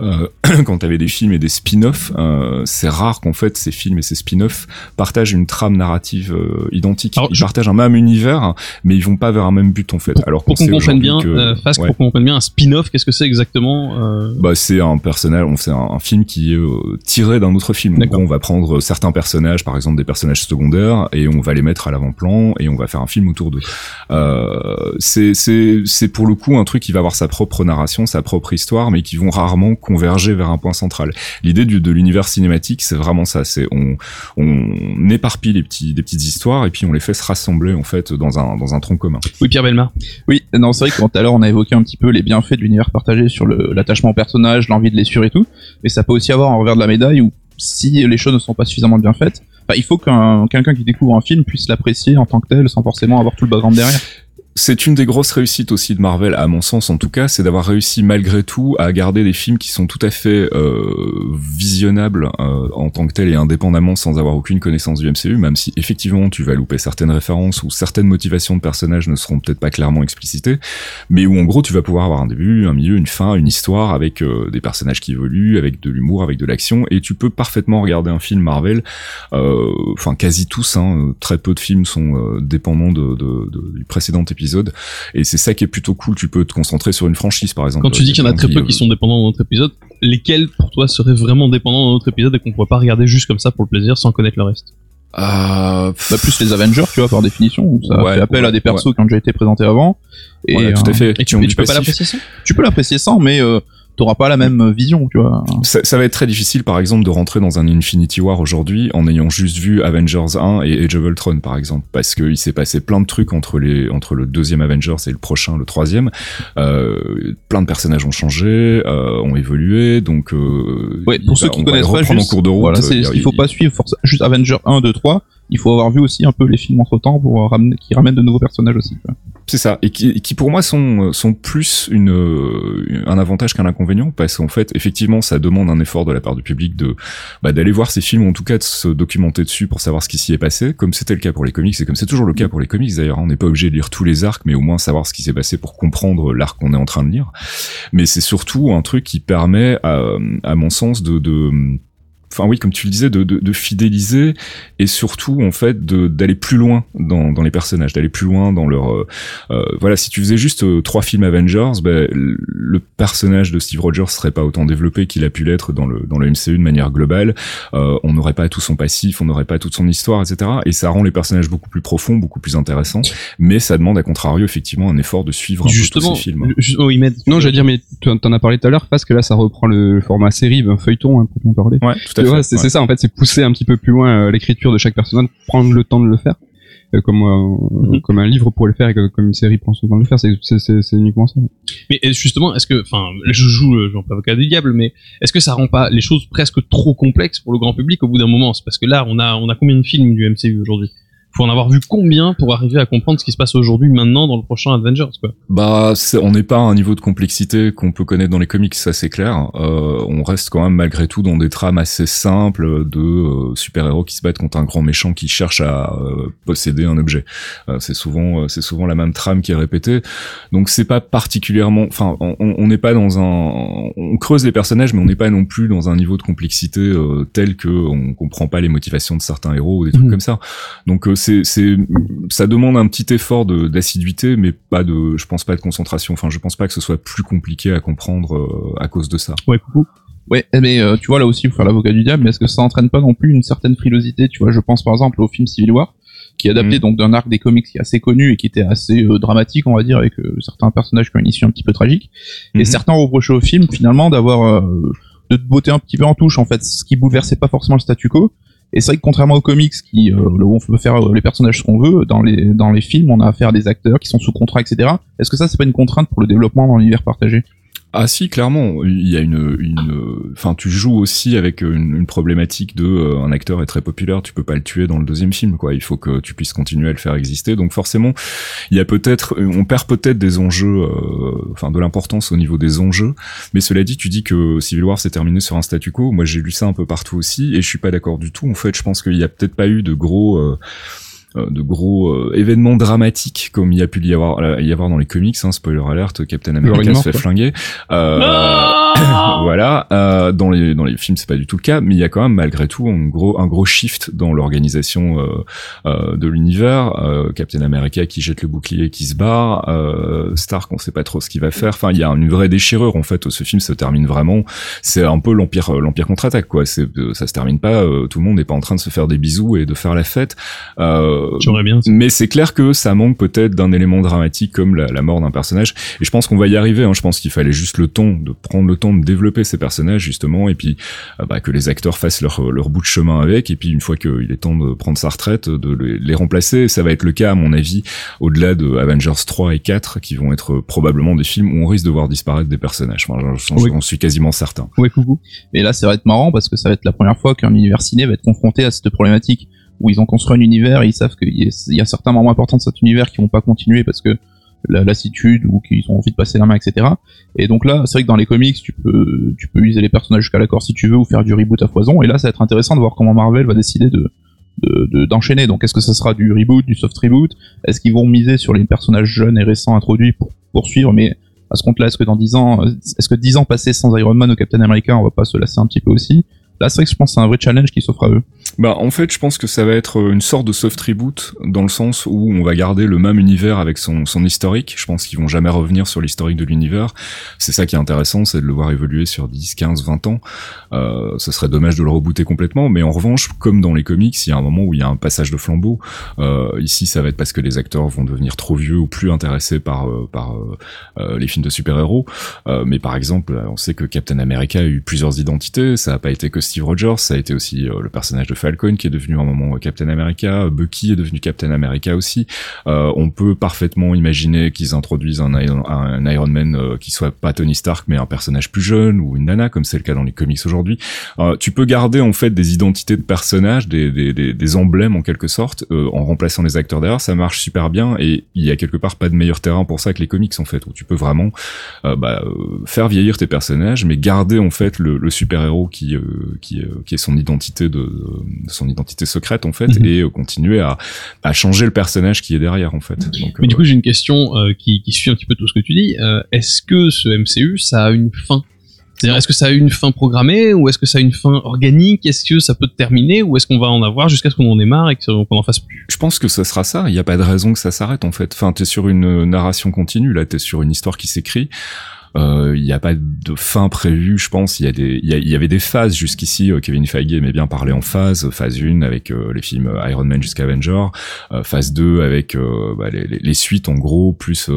euh, quand t'avais des films et des spin-offs, euh, c'est rare qu'en fait ces films et ces spin-offs partagent une trame narrative euh, identique. Alors, ils je- partagent un même univers, mais ils vont pas vers un même but en fait. Alors Pour qu'on sait comprenne bien, que- euh, Fasque, ouais. pour qu'on comprenne bien un spin-off, qu'est-ce que c'est exactement euh, Bah, c'est un personnage, on- c'est un, un film qui est tiré d'un autre film. Gros, on va prendre certains personnages, par exemple des personnages secondaires, et on va les mettre à l'avant-plan et on va faire un film autour d'eux. Euh, c'est pour le coup un truc qui va avoir sa propre narration, sa propre histoire, mais qui vont rarement converger vers un point central. L'idée de l'univers cinématique, c'est vraiment ça. C'est on on éparpille les petits des petites histoires et puis on les fait se rassembler en fait dans un dans un tronc commun. Oui, Pierre Belmar. Oui, non, c'est vrai que tout à l'heure on a évoqué un petit peu les bienfaits de l'univers partagé sur l'attachement au personnage, l'envie de les suivre et tout, mais ça peut aussi avoir un revers de la médaille où si les choses ne sont pas suffisamment bien faites, il faut qu'un quelqu'un qui découvre un film puisse l'apprécier en tant que tel, sans forcément avoir tout le background derrière. C'est une des grosses réussites aussi de Marvel, à mon sens en tout cas, c'est d'avoir réussi malgré tout à garder des films qui sont tout à fait euh, visionnables euh, en tant que tels et indépendamment sans avoir aucune connaissance du MCU, même si effectivement tu vas louper certaines références ou certaines motivations de personnages ne seront peut-être pas clairement explicitées, mais où en gros tu vas pouvoir avoir un début, un milieu, une fin, une histoire avec euh, des personnages qui évoluent, avec de l'humour, avec de l'action, et tu peux parfaitement regarder un film Marvel, euh, enfin quasi tous, hein, très peu de films sont dépendants de- de- du précédent épisode, et c'est ça qui est plutôt cool, tu peux te concentrer sur une franchise par exemple. Quand tu dis qu'il y en a très peu euh, qui sont dépendants d'un autre épisode, lesquels pour toi seraient vraiment dépendants d'un autre épisode et qu'on pourrait pas regarder juste comme ça pour le plaisir sans connaître le reste euh, Bah, plus les Avengers, tu vois, par définition, ça Ouais, fait appel à des persos qui ont déjà été présentés avant. Et tout euh, à fait. Et tu, et peux pas l'apprécier ça tu peux l'apprécier sans, mais euh, t'auras pas la même vision, tu vois. Ça, ça va être très difficile, par exemple, de rentrer dans un Infinity War aujourd'hui en ayant juste vu Avengers 1 et Age of Ultron, par exemple, parce qu'il s'est passé plein de trucs entre les entre le deuxième Avengers et le prochain, le troisième. Euh, plein de personnages ont changé, euh, ont évolué, donc euh, Ouais, pour il ceux va- qui connaissent pas, juste, en cours de route. voilà, c'est ce qu'il faut il- pas suivre forcément juste Avenger 1, 2, 3. Il faut avoir vu aussi un peu les films entre temps pour euh, ramener, qui ramènent de nouveaux personnages aussi. C'est ça, et qui, qui pour moi sont sont plus une euh, un avantage qu'un inconvénient parce qu'en fait effectivement ça demande un effort de la part du public de bah, d'aller voir ces films ou en tout cas de se documenter dessus pour savoir ce qui s'y est passé, comme c'était le cas pour les comics et comme c'est toujours le cas pour les comics d'ailleurs. hein. On n'est pas obligé de lire tous les arcs, mais au moins savoir ce qui s'est passé pour comprendre l'arc qu'on est en train de lire. Mais c'est surtout un truc qui permet, à, à mon sens, de, de Enfin oui, comme tu le disais, de, de, de fidéliser et surtout en fait de d'aller plus loin dans, dans les personnages, d'aller plus loin dans leur euh, euh, voilà. Si tu faisais juste euh, trois films Avengers, ben, le personnage de Steve Rogers serait pas autant développé qu'il a pu l'être dans le dans le MCU de manière globale. Euh, on n'aurait pas tout son passif, on n'aurait pas toute son histoire, etc. Et ça rend les personnages beaucoup plus profonds, beaucoup plus intéressants. Mais ça demande à contrario effectivement un effort de suivre un peu Justement, tous ces films. ju- oh, Non, j'allais dire, mais tu en as parlé tout à l'heure, parce que là, ça reprend le format série, ben, feuilleton, hein, pour en parler. Ouais, tout à Ouais, c'est ouais. ça, en fait, c'est pousser un petit peu plus loin euh, l'écriture de chaque personnage, prendre le temps de le faire. Euh, comme euh, Mhm. comme un livre pourrait le faire et que, comme une série prend son temps de le faire, c'est uniquement ça. Mais justement, est-ce que, enfin, je joue le genre avocat du diable, mais est-ce que ça rend pas les choses presque trop complexes pour le grand public au bout d'un moment? C'est parce que là, on a, on a combien de films du MCU aujourd'hui? Faut en avoir vu combien pour arriver à comprendre ce qui se passe aujourd'hui, maintenant, dans le prochain Avengers, quoi. Bah, c'est- on n'est pas à un niveau de complexité qu'on peut connaître dans les comics, ça c'est clair. Euh, on reste quand même malgré tout dans des trames assez simples de euh, super-héros qui se battent contre un grand méchant qui cherche à euh, posséder un objet. Euh, c'est souvent, euh, c'est souvent la même trame qui est répétée. Donc c'est pas particulièrement, enfin, on n'est pas dans un, on creuse les personnages, mais on n'est pas non plus dans un niveau de complexité euh, tel que on comprend pas les motivations de certains héros ou des trucs Mhm. comme ça. Donc euh, c'est, c'est, ça demande un petit effort de, d'assiduité, mais pas de, je pense pas de concentration. Enfin, je pense pas que ce soit plus compliqué à comprendre euh, à cause de ça. Ouais, coucou. Ouais, mais euh, tu vois là aussi, pour faire l'avocat du diable, mais est-ce que ça entraîne pas non plus une certaine frilosité Tu vois, je pense par exemple au film Civil War, qui est adapté Mhm. donc d'un arc des comics qui est assez connu et qui était assez euh, dramatique, on va dire, avec euh, certains personnages qui ont une issue un petit peu tragique. Mhm. Et certains reprochaient au film finalement d'avoir euh, de te botter un petit peu en touche en fait, ce qui bouleversait pas forcément le statu quo. Et c'est vrai que contrairement aux comics, qui euh, on peut faire euh, les personnages ce qu'on veut, dans les dans les films, on a affaire à des acteurs qui sont sous contrat, etc. Est-ce que ça c'est pas une contrainte pour le développement dans l'univers partagé? Ah si, clairement, il y a une, une, enfin, tu joues aussi avec une, problématique de euh, un acteur est très populaire, tu peux pas le tuer dans le deuxième film, quoi. Il faut que tu puisses continuer à le faire exister. Donc forcément, il y a peut-être, on perd peut-être des enjeux, euh, enfin, de l'importance au niveau des enjeux. Mais cela dit, tu dis que Civil War s'est terminé sur un statu quo. Moi, j'ai lu ça un peu partout aussi, et je suis pas d'accord du tout. En fait, je pense qu'il y a peut-être pas eu de gros. euh, de gros euh, événements dramatiques comme il y a pu y avoir euh, y avoir dans les comics hein, spoiler alert Captain America se fait quoi. flinguer. Euh, voilà euh, dans les dans les films c'est pas du tout le cas mais il y a quand même malgré tout un gros un gros shift dans l'organisation euh, euh, de l'univers. Euh, Captain America qui jette le bouclier qui se barre. Euh, Stark on sait pas trop ce qu'il va faire. Enfin il y a une vraie déchirure en fait. Ce film se termine vraiment c'est un peu l'empire euh, l'empire contre-attaque quoi. C'est euh, ça se termine pas euh, tout le monde n'est pas en train de se faire des bisous et de faire la fête. Euh, J'aimerais bien. ça. mais c'est clair que ça manque peut-être d'un élément dramatique comme la, la mort d'un personnage. Et je pense qu'on va y arriver. Hein. Je pense qu'il fallait juste le temps de prendre le temps de développer ces personnages justement, et puis euh, bah, que les acteurs fassent leur, leur bout de chemin avec. Et puis une fois qu'il est temps de prendre sa retraite, de les, les remplacer. Ça va être le cas à mon avis au-delà de Avengers 3 et 4 qui vont être probablement des films où on risque de voir disparaître des personnages. Enfin, j'en Oui. suis quasiment certain. Ouais, coucou. Et là, ça va être marrant parce que ça va être la première fois qu'un univers ciné va être confronté à cette problématique. Où ils ont construit un univers et ils savent qu'il y, a- certains membres importants de cet univers qui vont pas continuer parce que la lassitude ou qu'ils ont envie de passer la main, etc. Et donc là, c'est vrai que dans les comics, tu peux, tu peux user les personnages jusqu'à la corde si tu veux ou faire du reboot à foison. Et là, ça va être intéressant de voir comment Marvel va décider de de- de- d'enchaîner. donc, est-ce que ça sera du reboot, du soft reboot? Est-ce qu'ils vont miser sur les personnages jeunes et récents introduits pour poursuivre? Mais à ce compte-là, est-ce que dans 10 ans, est-ce que 10 ans passés sans Iron Man ou Captain America, on va pas se lasser un petit peu aussi? Là, c'est vrai que je pense que c'est un vrai challenge qui s'offre à eux. Bah en fait, je pense que ça va être euh, une sorte de soft reboot dans le sens où on va garder le même univers avec son, son historique. Je pense qu'ils vont jamais revenir sur l'historique de l'univers. C'est ça qui est intéressant, c'est de le voir évoluer sur 10, 15, 20 ans. Euh, ce serait dommage de le rebooter complètement, mais en revanche, comme dans les comics, il y a un moment où il y a un passage de flambeau. Euh, ici, ça va être parce que les acteurs vont devenir trop vieux ou plus intéressés par euh, par euh, euh, les films de super-héros. Mais par exemple, on sait que Captain America a eu plusieurs identités. Ça n'a pas été que Steve Rogers, ça a été aussi euh, le personnage de Falcon qui est devenu à un moment euh, Captain America. Bucky est devenu Captain America aussi. Euh, on peut parfaitement imaginer qu'ils introduisent un, Iron- un Iron Man euh, qui soit pas Tony Stark mais un personnage plus jeune ou une nana comme c'est le cas dans les comics aujourd'hui. Euh, tu peux garder en fait des identités de personnages, des, des, des, des emblèmes en quelque sorte, euh, en remplaçant les acteurs derrière. Ça marche super bien et il y a quelque part pas de meilleur terrain pour ça que les comics en fait, où tu peux vraiment euh, bah, euh, faire vieillir tes personnages, mais garder en fait le, le super héros qui euh, qui, euh, qui est son identité de, de son identité secrète en fait, Mhm. et euh, continuer à, à changer le personnage qui est derrière en fait. Donc, Mais du euh, coup, j'ai une question euh, qui, qui suit un petit peu tout ce que tu dis. Euh, est-ce que ce MCU, ça a une fin? C'est-à-dire, est-ce que ça a une fin programmée ou est-ce que ça a une fin organique? Est-ce que ça peut terminer ou est-ce qu'on va en avoir jusqu'à ce qu'on en ait marre et qu'on en fasse plus? Je pense que ça sera ça. Il n'y a pas de raison que ça s'arrête en fait. Enfin, t'es sur une narration continue. Là, t'es sur une histoire qui s'écrit. Euh, Il n'y a pas de fin prévue, je pense. Il y a des, il y, a- y avait des phases jusqu'ici. euh, Kevin Feige aimait bien parler en phase. Phase 1 avec euh, les films Iron Man jusqu'à Avenger. Phase 2 avec bah, les, les- les suites en gros, plus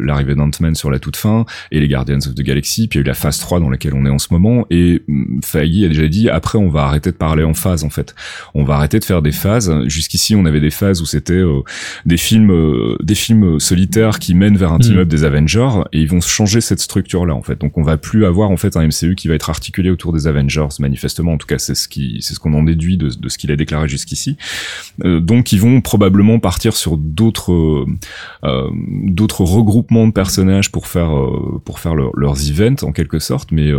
l'arrivée d'Ant-Man sur la toute fin et les Guardians of the Galaxy. Puis il y a eu la phase 3 dans laquelle on est en ce moment. Et hum, Feige a déjà dit après on va arrêter de parler en phase en fait. On va arrêter de faire des phases. Jusqu'ici on avait des phases où c'était euh, des films euh, des films solitaires qui mènent vers un team up des Avengers et ils vont changer cette structure là en fait. Donc on va plus avoir en fait un MCU qui va être articulé autour des Avengers manifestement. En tout cas c'est ce qui c'est ce qu'on en déduit de, ce qu'il a déclaré jusqu'ici. Euh, donc ils vont probablement partir sur d'autres euh, euh, d'autres regroupements de personnages pour faire pour faire leur- leurs events en quelque sorte. Mais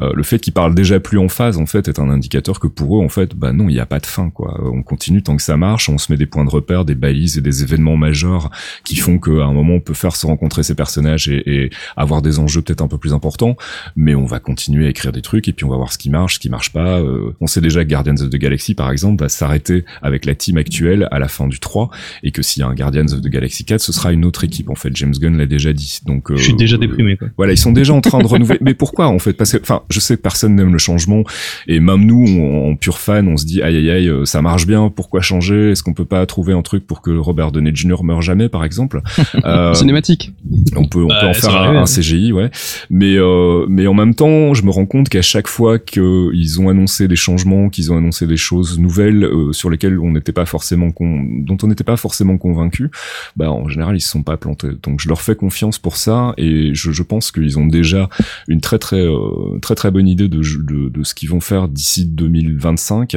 le fait qu'ils parlent déjà plus en phase en fait est un indicateur que pour eux en fait bah non il n'y a pas de fin quoi. On continue tant que ça marche on se met des points de repère des balises et des événements majeurs qui font qu'à un moment on peut faire se rencontrer ces personnages et avoir des enjeux peut-être un peu plus importants mais on va continuer à écrire des trucs et puis on va voir ce qui marche ce qui marche pas Euh, on sait déjà que Guardians of the Galaxy par exemple va s'arrêter avec la team actuelle à la fin du 3 et que s'il y a un Guardians of the Galaxy 4 ce sera une autre équipe en fait James Gunn l'a déjà dit donc Je suis euh, déjà déprimé. Quoi. voilà, ils sont déjà en train de renouveler. Mais pourquoi en fait? Parce que, enfin, je sais que personne n'aime le changement, et même nous, on- en pur fan, on se dit aïe aïe aïe, euh, ça marche bien. Pourquoi changer? Est-ce qu'on peut pas trouver un truc pour que Robert Downey Jr. meure jamais, par exemple? Euh, Cinématique. on peut, on Bah, peut en faire un, un hein. CGI, ouais. Mais, euh, mais en même temps, je me rends compte qu'à chaque fois qu'ils ont annoncé des changements, qu'ils ont annoncé des choses nouvelles euh, sur lesquelles on n'était pas forcément con- dont on n'était pas forcément convaincu, bah en général ils se sont pas plantés. Donc je leur fais confiance pour ça et je, je pense qu'ils ont déjà une très très euh, très très bonne idée de, de, de ce qu'ils vont faire d'ici 2025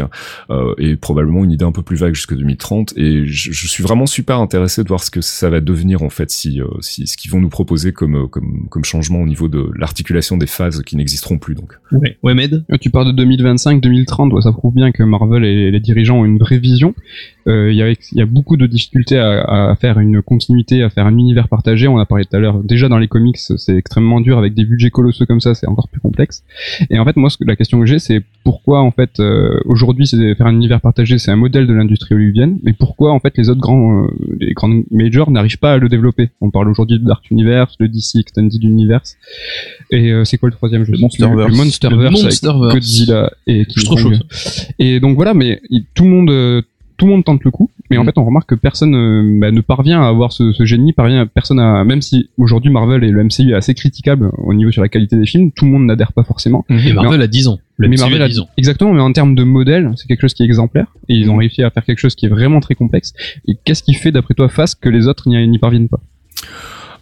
euh, et probablement une idée un peu plus vague jusque 2030 et je, je suis vraiment super intéressé de voir ce que ça va devenir en fait si, euh, si ce qu'ils vont nous proposer comme euh, comme comme changement au niveau de l'articulation des phases qui n'existeront plus donc. Ouais, ouais Med Euh, Tu parles de 2025, 2030, ouais, ça prouve bien que Marvel et les dirigeants ont une vraie vision. Euh, Il y, a, il y a beaucoup de difficultés à, à faire une continuité, à faire un univers partagé. On a parlé tout à l'heure, déjà dans les comics, c'est extrêmement dur avec des budgets colossaux comme ça, c'est encore plus complexe. Et en fait, moi, ce que, la question que j'ai, c'est pourquoi en fait euh, aujourd'hui, c'est faire un univers partagé, c'est un modèle de l'industrie hollywoodienne, mais pourquoi en fait les autres grands, euh, les grandes majors n'arrivent pas à le développer? On parle aujourd'hui de Dark Universe, de DC Extended Universe, et euh, c'est quoi le troisième Je Le. Monsterverse. Le Monsterverse. Avec. Godzilla et King Kong. chaud. Et donc voilà, mais tout le monde, euh, tout le monde tente le coup, mais en Mm. fait on remarque que personne euh, bah, ne parvient à avoir ce, ce génie, parvient personne à, même si aujourd'hui Marvel et le MCU est assez critiquable au niveau sur la qualité des films, tout le monde n'adhère pas forcément. Et Marvel a 10 ans. Le mais MCU Marvel a a 10 ans. exactement, mais en termes de modèle, c'est quelque chose qui est exemplaire et ils ont réussi à faire quelque chose qui est vraiment très complexe. Et qu'est-ce qui fait d'après toi face que les autres n'y parviennent pas?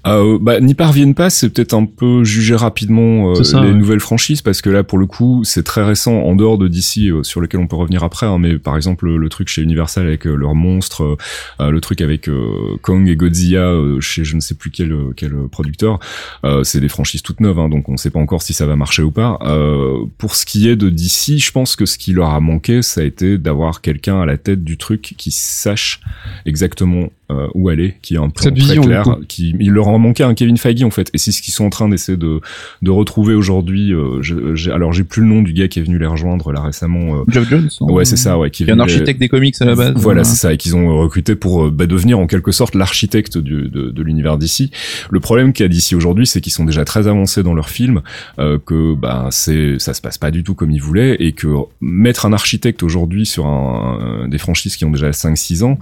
Euh, bah, n'y parviennent pas, c'est peut-être un peu juger rapidement euh, ça, les ouais. nouvelles franchises parce que là, pour le coup, c'est très récent en dehors de DC euh, sur lequel on peut revenir après. hein, mais par exemple, le, le truc chez Universal avec euh, leurs monstres, euh, le truc avec euh, Kong et Godzilla euh, chez je ne sais plus quel quel producteur, euh, c'est des franchises toutes neuves, hein, donc on ne sait pas encore si ça va marcher ou pas. Euh, pour ce qui est de DC, je pense que ce qui leur a manqué, ça a été d'avoir quelqu'un à la tête du truc qui sache exactement euh, où aller, qui a un plan très clair, qui il leur en manquait un Kevin Feige en fait, et c'est ce qu'ils sont en train d'essayer de de retrouver aujourd'hui. euh, je- j'ai- alors j'ai plus le nom du gars qui est venu les rejoindre là récemment. euh, Jones. non ouais, c'est ça, ouais, qui est un les- architecte des comics à la base. voilà, c'est ça, et qu'ils ont recruté pour euh, bah, devenir en quelque sorte l'architecte du- de, de l'univers d'ici. Le problème qu'il y a d'ici aujourd'hui, c'est qu'ils sont déjà très avancés dans leurs films, euh, que bah c'est ça se passe pas du tout comme ils voulaient, et que mettre un architecte aujourd'hui sur un, des franchises qui ont déjà 5-6 ans,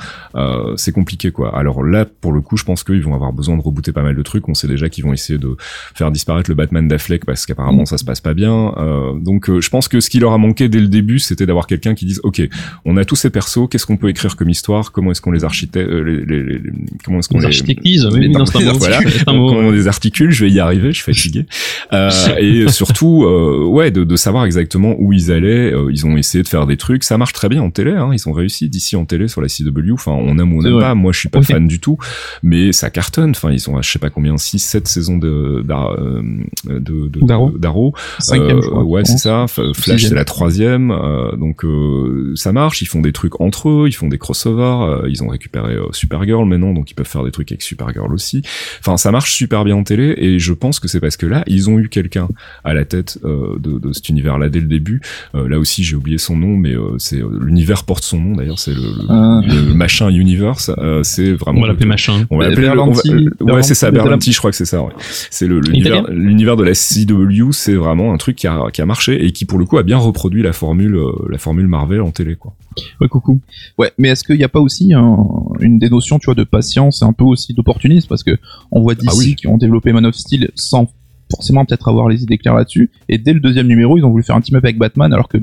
c'est compliqué quoi. Alors là, pour le coup, je pense qu'ils vont avoir besoin de rebooter pas mal de trucs. On sait déjà qu'ils vont essayer de faire disparaître le Batman d'Affleck parce qu'apparemment ça se passe pas bien. Euh, donc euh, je pense que ce qui leur a manqué dès le début, c'était d'avoir quelqu'un qui dise ok, on a tous ces persos, qu'est-ce qu'on peut écrire comme histoire, comment est-ce qu'on les architecte, euh, les, les- les- comment est-ce qu'on Les architectise, les- oui, voilà, comment on ouais. les articule, je vais y arriver, je suis fatigué. Et surtout, ouais, de, de savoir exactement où ils allaient. Ils ont essayé de faire des trucs, ça marche très bien en télé. Hein, ils ont réussi d'ici en télé sur la CW. Enfin, on aime ou on n'aime pas. Moi, je suis pas fan du tout, mais ça cartonne. Enfin, ils ont, je sais pas combien, 6 7 saisons de euh, de de- D'Arrow. d'Arrow. Cinquième, Euh, je crois. ouais, c'est ça. Flash, c'est la troisième. euh, donc euh, ça marche. Ils font des trucs entre eux. Ils font des crossovers. euh, ils ont récupéré euh, Supergirl maintenant, donc ils peuvent faire des trucs avec Supergirl aussi. Enfin, ça marche super bien en télé. Et je pense que c'est parce que là, ils ont eu quelqu'un à la tête euh, de, de cet univers-là dès le début. Euh, là aussi, j'ai oublié son nom, mais euh, c'est euh, l'univers porte son nom. D'ailleurs, c'est le, le- Ah. le machin universe. euh, c'est vraiment. On va l'appeler machin. On va l'appeler ouais, c'est ça, Berlanti, Berlanti, je crois que c'est ça. Ouais. C'est le l'univers, l'univers de la CW, c'est vraiment un truc qui a, qui a marché et qui pour le coup a bien reproduit la formule, euh, la formule Marvel en télé, quoi. Ouais, coucou. Ouais, mais est-ce qu'il n'y a pas aussi un- une des notions, tu vois, de patience et un peu aussi d'opportunisme? Parce que on voit DC Ah oui. qui ont développé Man of Steel sans forcément peut-être avoir les idées claires là-dessus. Et dès le deuxième numéro, ils ont voulu faire un team-up avec Batman alors que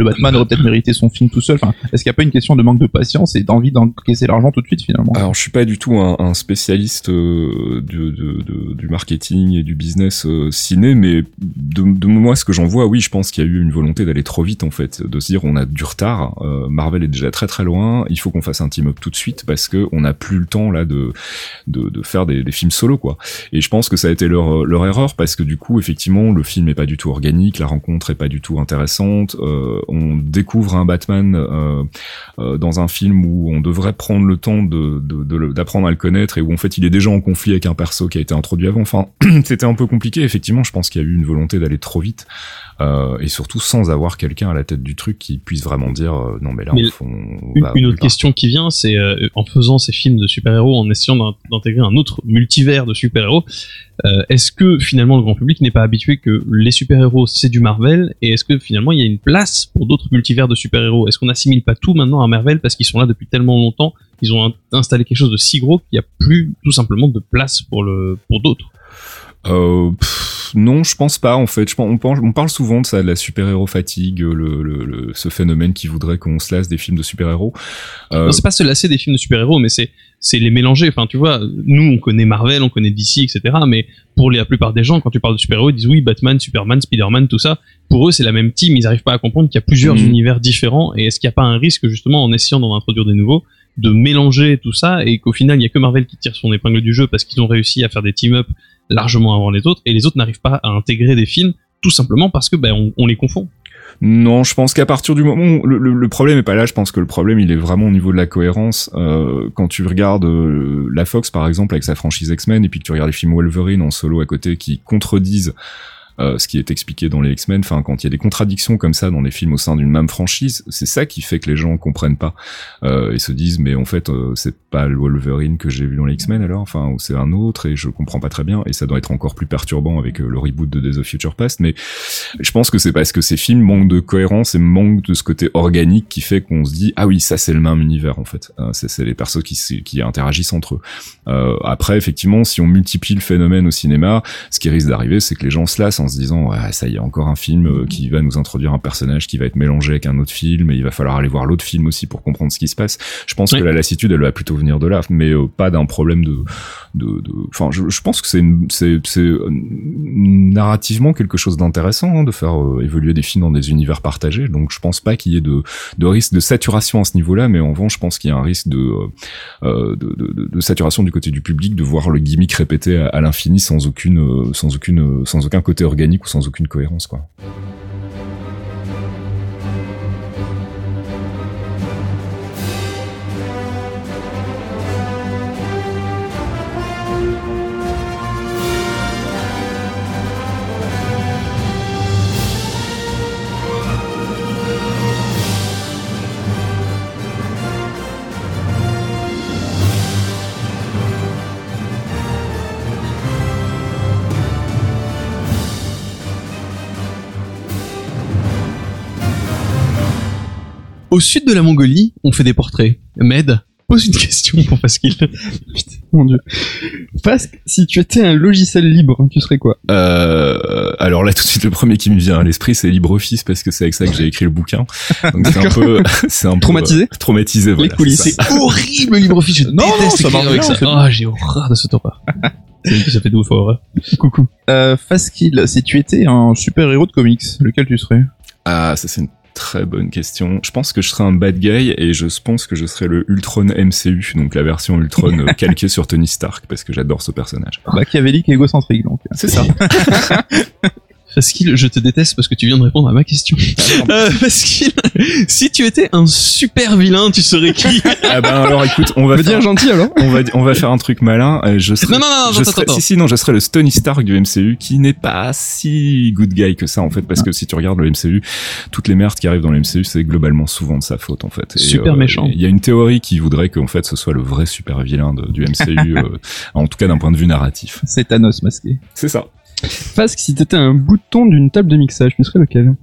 le Batman aurait peut-être mérité son film tout seul. Enfin, est-ce qu'il n'y a pas une question de manque de patience et d'envie d'encaisser l'argent tout de suite finalement? Alors, je suis pas du tout un, spécialiste euh, du, marketing et du business euh, ciné, mais de, moi, ce que j'en vois, oui, je pense qu'il y a eu une volonté d'aller trop vite, en fait, de se dire on a du retard. euh, Marvel est déjà très très loin. Il faut qu'on fasse un team-up tout de suite parce que on n'a plus le temps là de de, faire des, films solo, quoi. Et je pense que ça a été leur leur erreur parce que du coup, effectivement, le film est pas du tout organique, la rencontre est pas du tout intéressante. On découvre un Batman. euh, euh, dans un film où on devrait prendre le temps d'apprendre à le connaître et où en fait il est déjà en conflit avec un perso qui a été introduit avant. Enfin, c'était un peu compliqué. Effectivement, je pense qu'il y a eu une volonté d'aller trop vite euh, et surtout sans avoir quelqu'un à la tête du truc qui puisse vraiment dire euh, non mais là Mais on, Une, va une plus autre question qui vient, c'est euh, en faisant ces films de super-héros, en essayant d'in- d'intégrer un autre multivers de super-héros, est-ce que finalement le grand public n'est pas habitué que les super-héros c'est du Marvel et est-ce que finalement il y a une place pour d'autres multivers de super-héros? Est-ce qu'on n'assimile pas tout maintenant à Marvel parce qu'ils sont là depuis tellement longtemps, ils ont in- installé quelque chose de si gros qu'il n'y a plus tout simplement de place pour le pour d'autres? Euh, pff, non, je pense pas en fait. Je pense, on, pense- on parle souvent de ça, de la super-héros fatigue, le, le, le- ce phénomène qui voudrait qu'on se lasse des films de super-héros. Euh, c'est pas se lasser des films de super-héros, mais c'est c'est les mélanger. Enfin, tu vois, nous on connaît Marvel, on connaît DC, etc. Mais pour la plupart des gens, quand tu parles de super-héros, ils disent oui, Batman, Superman, Spider-Man, tout ça. Pour eux, c'est la même team. Ils arrivent pas à comprendre qu'il y a plusieurs Mhm. univers différents. Et est-ce qu'il n'y a pas un risque justement en essayant d'en introduire des nouveaux, de mélanger tout ça et qu'au final, il y a que Marvel qui tire son épingle du jeu parce qu'ils ont réussi à faire des team-up largement avant les autres, et les autres n'arrivent pas à intégrer des films tout simplement parce que ben on, les confond. Non, je pense qu'à partir du moment où le, le- le problème est pas là, je pense que le problème il est vraiment au niveau de la cohérence. Euh, quand tu regardes euh, la Fox par exemple avec sa franchise X-Men et puis que tu regardes les films Wolverine en solo à côté qui contredisent euh, ce qui est expliqué dans les X-Men, enfin quand il y a des contradictions comme ça dans les films au sein d'une même franchise, c'est ça qui fait que les gens comprennent pas euh, et se disent mais en fait euh, c'est pas le Wolverine que j'ai vu dans les X-Men alors, enfin ou c'est un autre et je comprends pas très bien et ça doit être encore plus perturbant avec euh, le reboot de Days of Future Past, mais je pense que c'est parce que ces films manquent de cohérence et manquent de ce côté organique qui fait qu'on se dit ah oui ça c'est le même univers en fait, Euh, c'est les persos qui qui interagissent entre eux. Après effectivement si on multiplie le phénomène au cinéma, ce qui risque d'arriver c'est que les gens se lassent en se disant ça y est encore un film euh, qui va nous introduire un personnage qui va être mélangé avec un autre film et il va falloir aller voir l'autre film aussi pour comprendre ce qui se passe. Je pense que la lassitude elle va plutôt venir de là, mais euh, pas d'un problème de de enfin je, je pense que c'est c'est c'est euh, narrativement quelque chose d'intéressant hein, de faire euh, évoluer des films dans des univers partagés. Donc je pense pas qu'il y ait de de risque de saturation à ce niveau-là, mais en revanche je pense qu'il y a un risque de euh, de, de, de- de saturation du côté du public, de voir le gimmick répété à, à l'infini sans aucune, sans aucune, sans aucun côté ou sans aucune cohérence, quoi. Au sud de la Mongolie, on fait des portraits. Med, pose une question pour Pascal. Putain, mon dieu. Fasque, si tu étais un logiciel libre, tu serais quoi? Euh, alors là, tout de suite, le premier qui me vient à l'esprit, c'est LibreOffice parce que c'est avec ça que j'ai écrit le bouquin. Donc c'est un peu, c'est un peu, Traumatisé? euh, traumatisé. Voilà, coulisses. c'est horrible LibreOffice, je Non, non, ça marche avec ça. Ah, j'ai horreur de horreur. C'est- ça fait deux fois horreur. Coucou. Euh, Fastkill, si tu étais un super-héros de comics, lequel tu serais? Ah, ça c'est une très bonne question. Je pense que je serais un bad guy et je pense que je serais le Ultron MCU, donc la version Ultron euh, calquée sur Tony Stark parce que j'adore ce personnage. Machiavélique et égocentrique, donc. C'est ça. Pascal, je te déteste parce que tu viens de répondre à ma question. Euh, Pascal, si tu étais un super vilain, tu serais qui ah ben alors écoute, on va faire, dire gentil alors on va on va faire un truc malin. Euh, Je serais, Non, non, non, je attends, serais- attends. si si non, je serais le Tony Stark du MCU qui n'est pas si good guy que ça en fait parce que si tu regardes le MCU, toutes les merdes qui arrivent dans le MCU, c'est globalement souvent de sa faute en fait. Et, Super euh, méchant. Il y a une théorie qui voudrait qu'en fait ce soit le vrai super vilain de- du MCU, euh, en tout cas d'un point de vue narratif. C'est Thanos masqué. C'est ça. Fasque, si t'étais un bouton d'une table de mixage, tu serais lequel?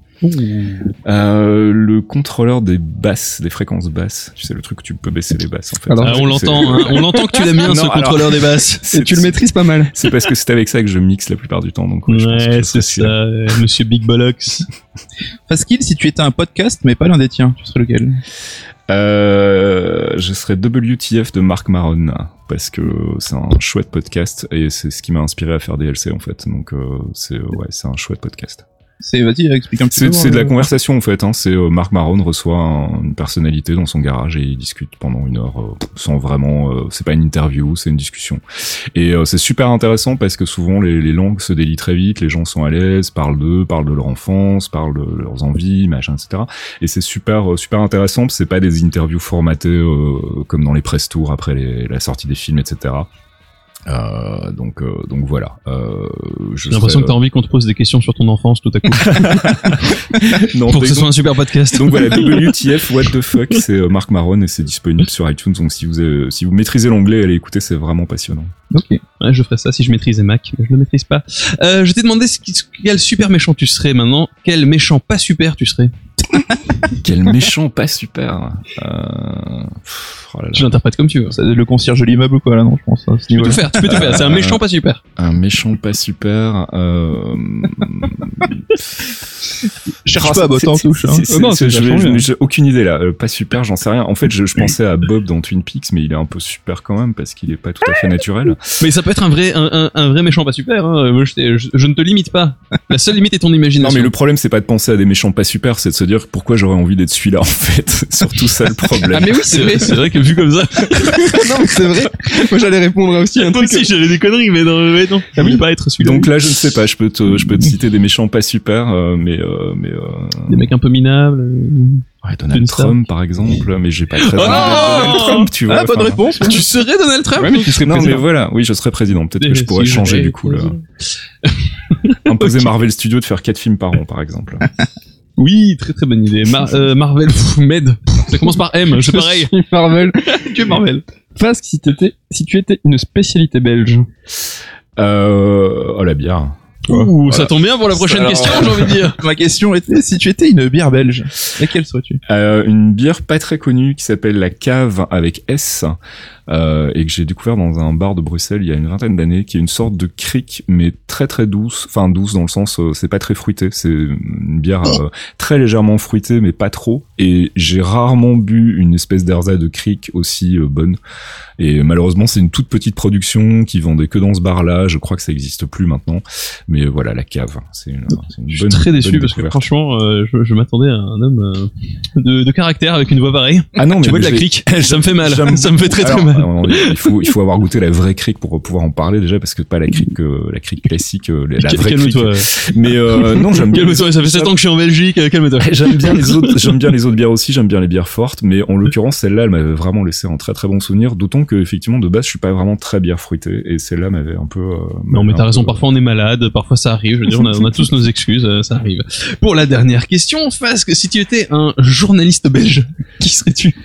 Euh, le contrôleur des basses, des fréquences basses. Tu sais, le truc où tu peux baisser les basses, en fait. Alors, Ah, on C'est- l'entend, hein. on l'entend que tu l'aimes bien Non, ce alors- contrôleur des basses. c'est- Et tu le maîtrises pas mal. C'est parce que c'est avec ça que je mixe la plupart du temps, donc ouais, c'est ça, euh, Monsieur Big Bollocks. Fastkill, si tu étais un podcast, mais pas l'un des tiens, tu serais lequel? Euh, je serais WTF de Marc Maron parce que c'est un chouette podcast et c'est ce qui m'a inspiré à faire des LC en fait. Donc euh, c'est ouais, c'est un chouette podcast. C'est, vas-y, explique un petit C'est peu. c'est de la euh, conversation en fait. Hein. C'est euh, Marc Maron reçoit un- une personnalité dans son garage et il discute pendant une heure euh, sans vraiment. euh, c'est pas une interview, c'est une discussion. Et euh, c'est super intéressant parce que souvent les, les langues se délient très vite, les gens sont à l'aise, parlent d'eux, parlent de leur enfance, parlent de leurs envies, machin, etc. Et c'est super euh, super intéressant. parce que C'est pas des interviews formatées euh, comme dans les press tours après les- la sortie des films, etc. Euh, donc euh, donc voilà. Euh, je J'ai l'impression serais, que t'as envie qu'on te pose des questions sur ton enfance tout à coup. euh, non, pour que ce donc- soit un super podcast. Donc voilà, WTF, What the fuck, c'est euh, Marc Maron et c'est disponible sur iTunes. Donc si vous euh, si vous maîtrisez l'anglais, allez écouter, c'est vraiment passionnant. Ok. Ouais, je ferais ça si je maîtrisais Mac, mais je le maîtrise pas. Euh, je t'ai demandé ce qui- quel super méchant tu serais maintenant. Quel méchant pas super tu serais? Quel méchant, pas super. Euh... pff, oh là là. Tu l'interprètes comme tu veux. Ça, le concierge de l'immeuble ou quoi, là, non, je pense, ce Tu peux tout faire, tu peux tout faire. C'est un méchant pas super. Un méchant, pas super. Euh... Cherche pas, botte en touche, hein. C'est- c'est- non, c'est- c'est je- je-. J'ai aucune idée là. Euh, pas super, j'en sais rien. En fait, je, je pensais à Bob dans Twin Peaks, mais il est un peu super quand même parce qu'il est pas tout à fait naturel. Mais ça peut être un vrai, un, un- un vrai méchant pas super. Hein. Je, je- je ne te limite pas. La seule limite est ton Non, imagination. mais le problème, c'est pas de penser à des méchants pas super, c'est de se dire pourquoi j'aurais envie d'être celui-là en fait. Surtout ça le problème. Ah mais oui, c'est vrai, c'est vrai que vu comme ça. non, mais c'est vrai. Moi, j'allais répondre aussi à un Moi truc. aussi, j'avais des conneries, mais non, mais non. Je voulais pas être celui-là. Donc là, je ne sais pas. Je peux te, je peux te citer des méchants pas super, euh, mais euh, mais euh, des mecs un peu minables. ouais, Donald Une. Trump par exemple. Mais j'ai pas très Oh Donald Trump, tu vois. Ah, bonne réponse. Tu serais Donald Trump Ouais, mais tu serais Non, mais voilà. Oui, je serais président. Peut-être que je pourrais Si changer du coup là. Imposer. Marvel Studios de faire quatre films par an, par exemple. Oui, très très bonne idée. Mar- euh, Marvel, pff, Med. Ça commence par M, c'est pareil. Je suis Marvel. Que Marvel. Fasque, si t'étais, si tu étais une spécialité belge. Euh, oh la bière. Ouh, ça tombe bien pour la prochaine Alors, question, j'ai envie de dire. Ma question était, si tu étais une bière belge, laquelle serais-tu? Euh, une bière pas très connue qui s'appelle la Cave avec S. euh, et que j'ai découvert dans un bar de Bruxelles il y a une vingtaine d'années, qui est une sorte de cric, mais très très douce, enfin douce dans le sens, euh, c'est pas très fruité, c'est une bière euh, très légèrement fruitée, mais pas trop. Et j'ai rarement bu une espèce d'erza de cric aussi euh, bonne. Et malheureusement, c'est une toute petite production qui vendait que dans ce bar-là. Je crois que ça existe plus maintenant. Mais voilà, la cave, c'est une, c'est une Je suis bonne- très déçu bonne parce que franchement, euh, je, je m'attendais à un homme euh, de, de caractère avec une voix pareille. Ah non, mais tu vois de la crique, ça me fait mal, ça me fait très très Alors, mal. Il faut il faut avoir goûté la vraie crique pour pouvoir en parler déjà parce que pas la crique euh, la crique classique euh, la vraie crique. Calme-toi. Mais euh, non, j'aime bien Calme-toi, ça fait 7 ans que je suis en Belgique, euh, calme-toi. J'aime bien les autres, j'aime bien les autres bières aussi, j'aime bien les bières fortes, mais en l'occurrence celle-là, elle m'avait vraiment laissé un très très bon souvenir, d'autant que effectivement de base je suis pas vraiment très bière fruitée et celle-là m'avait un peu. euh, Non, mais t'as raison, peu- parfois on est malade, parfois ça arrive, je veux dire, on a, on a tous nos excuses, ça arrive. Pour la dernière question, Fasque, si tu étais un journaliste belge, qui serais-tu?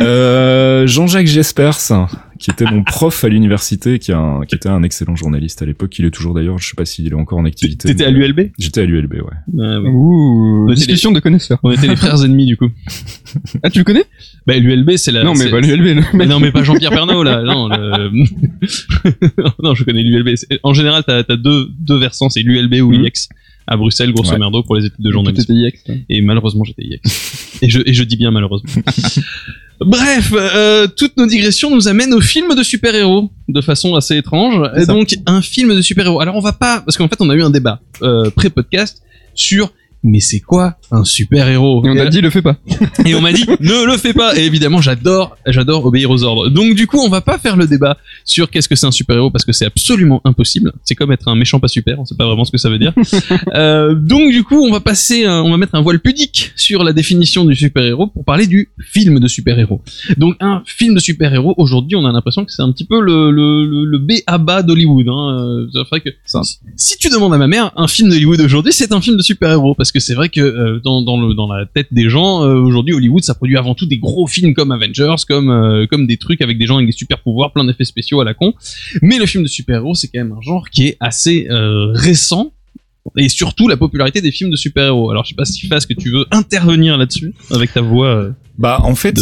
Euh, Jean-Jacques Jespers, qui était mon prof à l'université, qui, a un- qui était un excellent journaliste à l'époque, il est toujours d'ailleurs, je sais pas s'il est encore en activité. T'étais à l'ULB J'étais à l'ULB, ouais. Ah. Ouh, était discussion de connaisseurs. On était les frères ennemis du coup. Ah, tu le connais? Bah l'ULB c'est la... Non, mais pas l'ULB. non. Mais non, mais pas Jean-Pierre Pernaut, là. Non, le- non je connais l'ULB. En général, t'as as deux, deux versants, c'est l'ULB ou Mhm. l'IEX. À Bruxelles, grosso Ouais. merdo, pour les études de journalisme. Toi. Et malheureusement, j'étais IEX. et, je, et je dis bien malheureusement. Bref, euh, toutes nos digressions nous amènent au film de super-héros de façon assez étrange. Et donc, un film de super-héros. Alors, on va pas, parce qu'en fait, on a eu un débat euh, pré-podcast sur mais c'est quoi un super-héros Et on Et a dit, le fais pas. et on m'a dit ne le fais pas. Et évidemment j'adore j'adore obéir aux ordres. Donc du coup on va pas faire le débat sur qu'est-ce que c'est un super héros parce que c'est absolument impossible. C'est comme être un méchant pas super on sait pas vraiment ce que ça veut dire. Euh, donc du coup on va passer un- on va mettre un voile pudique sur la définition du super héros pour parler du film de super héros donc un film de super héros aujourd'hui on a l'impression que c'est un petit peu le le, le, le B à bas d'Hollywood hein. Euh, que si tu demandes à ma mère un film d'Hollywood aujourd'hui c'est un film de super héros parce que c'est vrai que euh, dans, dans, le, dans la tête des gens euh, aujourd'hui Hollywood ça produit avant tout des gros films comme Avengers comme euh, comme des trucs avec des gens avec des super pouvoirs plein d'effets spéciaux à la con mais le film de super héros c'est quand même un genre qui est assez récent et surtout la popularité des films de super-héros. Alors je sais pas si Fas que tu veux intervenir là-dessus avec ta voix. Euh, Bah en fait,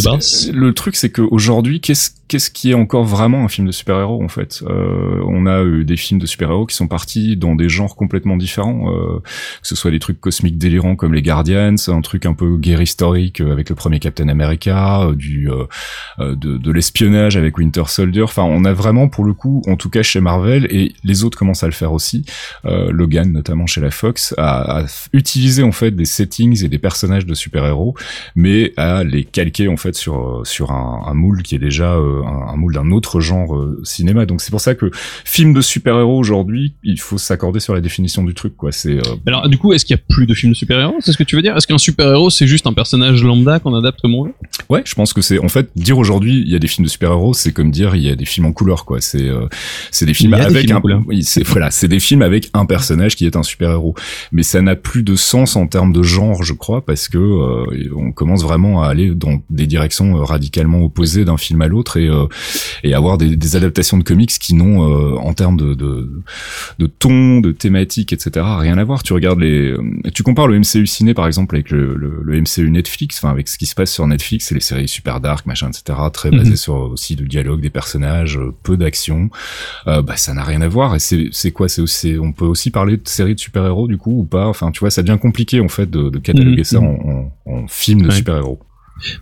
le truc c'est qu'aujourd'hui, qu'est-ce qu'est-ce qui est encore vraiment un film de super-héros en fait? Euh, On a eu des films de super-héros qui sont partis dans des genres complètement différents, euh, que ce soit des trucs cosmiques délirants comme les Guardians, un truc un peu guerre historique euh, avec le premier Captain America, euh, du euh, euh, de, de l'espionnage avec Winter Soldier. Enfin, on a vraiment pour le coup, en tout cas chez Marvel et les autres commencent à le faire aussi. Euh, Logan notamment chez la Fox a, a utilisé en fait des settings et des personnages de super-héros mais à les calquer en fait sur euh, sur un, un moule qui est déjà euh, un, un moule d'un autre genre euh, cinéma. Donc c'est pour ça que film de super-héros aujourd'hui, il faut s'accorder sur la définition du truc quoi. C'est Alors du coup, est-ce qu'il y a plus de films de super-héros? C'est ce que tu veux dire? Est-ce qu'un super-héros c'est juste un personnage lambda qu'on adapte comme on veut ouais, je pense que c'est en fait dire aujourd'hui il y a des films de super-héros, c'est comme dire il y a des films en couleur quoi. C'est c'est des films des avec films un couleur. oui, c'est voilà, c'est des films avec un personnage qui est un super-héros. Mais ça n'a plus de sens en termes de genre, je crois, parce que on commence vraiment à aller dans des directions euh, radicalement opposées d'un film à l'autre et euh, et avoir des, des adaptations de comics qui n'ont euh, en termes de, de de ton, de thématique, etc. rien à voir. Tu regardes les, tu compares le MCU ciné par exemple avec le, le, le MCU Netflix, enfin avec ce qui se passe sur Netflix et les séries super dark, machin, etc. Très basées Mhm. sur aussi du dialogue, des personnages, peu d'action. Euh, bah ça n'a rien à voir. Et c'est c'est quoi? C'est aussi, on peut aussi parler de séries de super héros du coup ou pas? Enfin tu vois, ça devient compliqué en fait de, de cataloguer Mhm. ça en, en, en film de Ouais. super héros.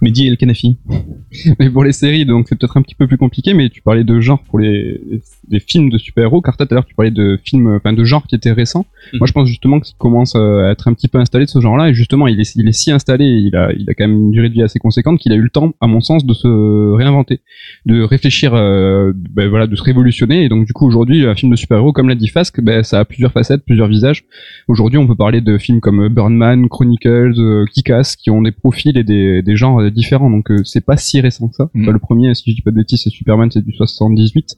Mehdi El Kanafi. Mais pour les séries, donc c'est peut-être un petit peu plus compliqué, mais tu parlais de genre pour les, les films de super-héros. Car tout à l'heure, tu parlais de films, enfin de genre qui étaient récents. Mhm. Moi, je pense justement qu'il commence euh, à être un petit peu installé de ce genre-là. Et justement, il est, il est si installé, il a, il a quand même une durée de vie assez conséquente qu'il a eu le temps, à mon sens, de se réinventer, de réfléchir, euh, ben voilà, de se révolutionner. Et donc, du coup, aujourd'hui, un film de super-héros, comme l'a dit Fask, ben, ça a plusieurs facettes, plusieurs visages. Aujourd'hui, on peut parler de films comme Birdman, Chronicles, euh, Kick-Ass, qui ont des profils et des, des genres euh, différents. Donc, euh, c'est pas si récent que ça. Mhm. Enfin, le premier, si je dis pas de bêtises, c'est Superman, c'est du 78.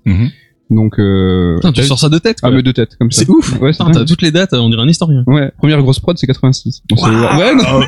Donc, euh, Putain, tu sors ça de tête. ah, quoi. mais de tête, comme ça. c'est ouf. Ouais, Putain, t'as toutes les dates, on dirait un historien. Ouais, première grosse prod, c'est 86. Bon, c'est- ouais, non.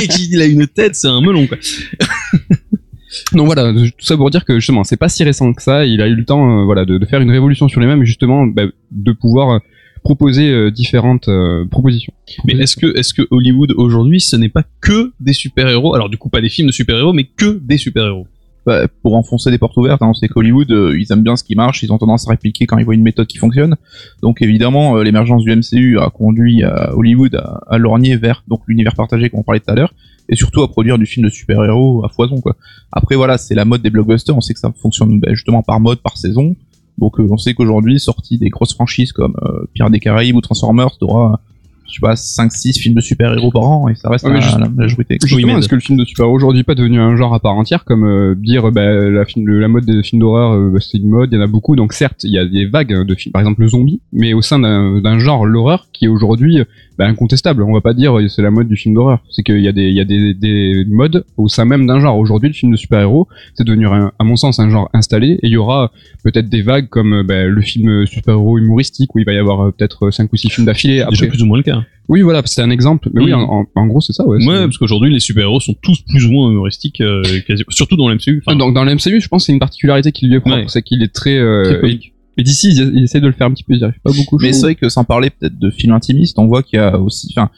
Et qu'il a une tête, c'est un melon quoi. Donc voilà, tout ça pour dire que justement, c'est pas si récent que ça. Il a eu le temps, euh, voilà, de, de faire une révolution sur les mêmes, justement, bah, de pouvoir euh, proposer euh, différentes euh, propositions. Mais est-ce que, est-ce que Hollywood aujourd'hui, ce n'est pas que des super-héros? Alors du coup, pas des films de super-héros, mais que des super-héros. bah, pour enfoncer des portes ouvertes. Hein, on sait qu'Hollywood, euh, ils aiment bien ce qui marche, ils ont tendance à répliquer quand ils voient une méthode qui fonctionne. Donc évidemment, euh, l'émergence du MCU a conduit à Hollywood à, à lorgner vers donc l'univers partagé qu'on parlait tout à l'heure, et surtout à produire du film de super-héros à foison. Quoi. Après voilà, c'est la mode des blockbusters. On sait que ça fonctionne bah, justement par mode, par saison. Donc euh, on sait qu'aujourd'hui, sortie des grosses franchises comme euh, Pirates des Caraïbes ou Transformers, t'auras je sais pas 5 6 films de super-héros par an et ça reste Ouais, la, juste- la majorité. Justement, est-ce que le film de super aujourd'hui est pas devenu un genre à part entière comme euh, dire bah, la, film, le- la mode des films d'horreur euh, bah, c'est une mode, il y en a beaucoup donc certes il y a des vagues de films, par exemple le zombie, mais au sein d'un d'un genre l'horreur qui est aujourd'hui euh, bah, incontestable. On va pas dire c'est la mode du film d'horreur, c'est qu'il y a des il y a des, des modes au sein même d'un genre. Aujourd'hui le film de super héros c'est devenu un- à mon sens un genre installé et il y aura peut-être des vagues comme euh, bah, le film super héros humoristique où il va y avoir euh, peut-être cinq ou six films d'affilée. Déjà plus ou moins le cas. oui voilà c'est un exemple, mais oui Mm. en, en- gros c'est ça ouais. Ouais, parce qu'aujourd'hui les super-héros sont tous plus ou moins humoristiques, euh, quasi- surtout dans l'MCU. Dans le MCU, je pense que c'est une particularité qui lui est propre, Ouais. c'est qu'il est très. euh, Très et d'ici, ils, ils essaient de le faire un petit peu, ils arrivent pas beaucoup. je Mais c'est vrai que sans parler peut-être de films intimistes, on voit qu'il y a aussi, enfin,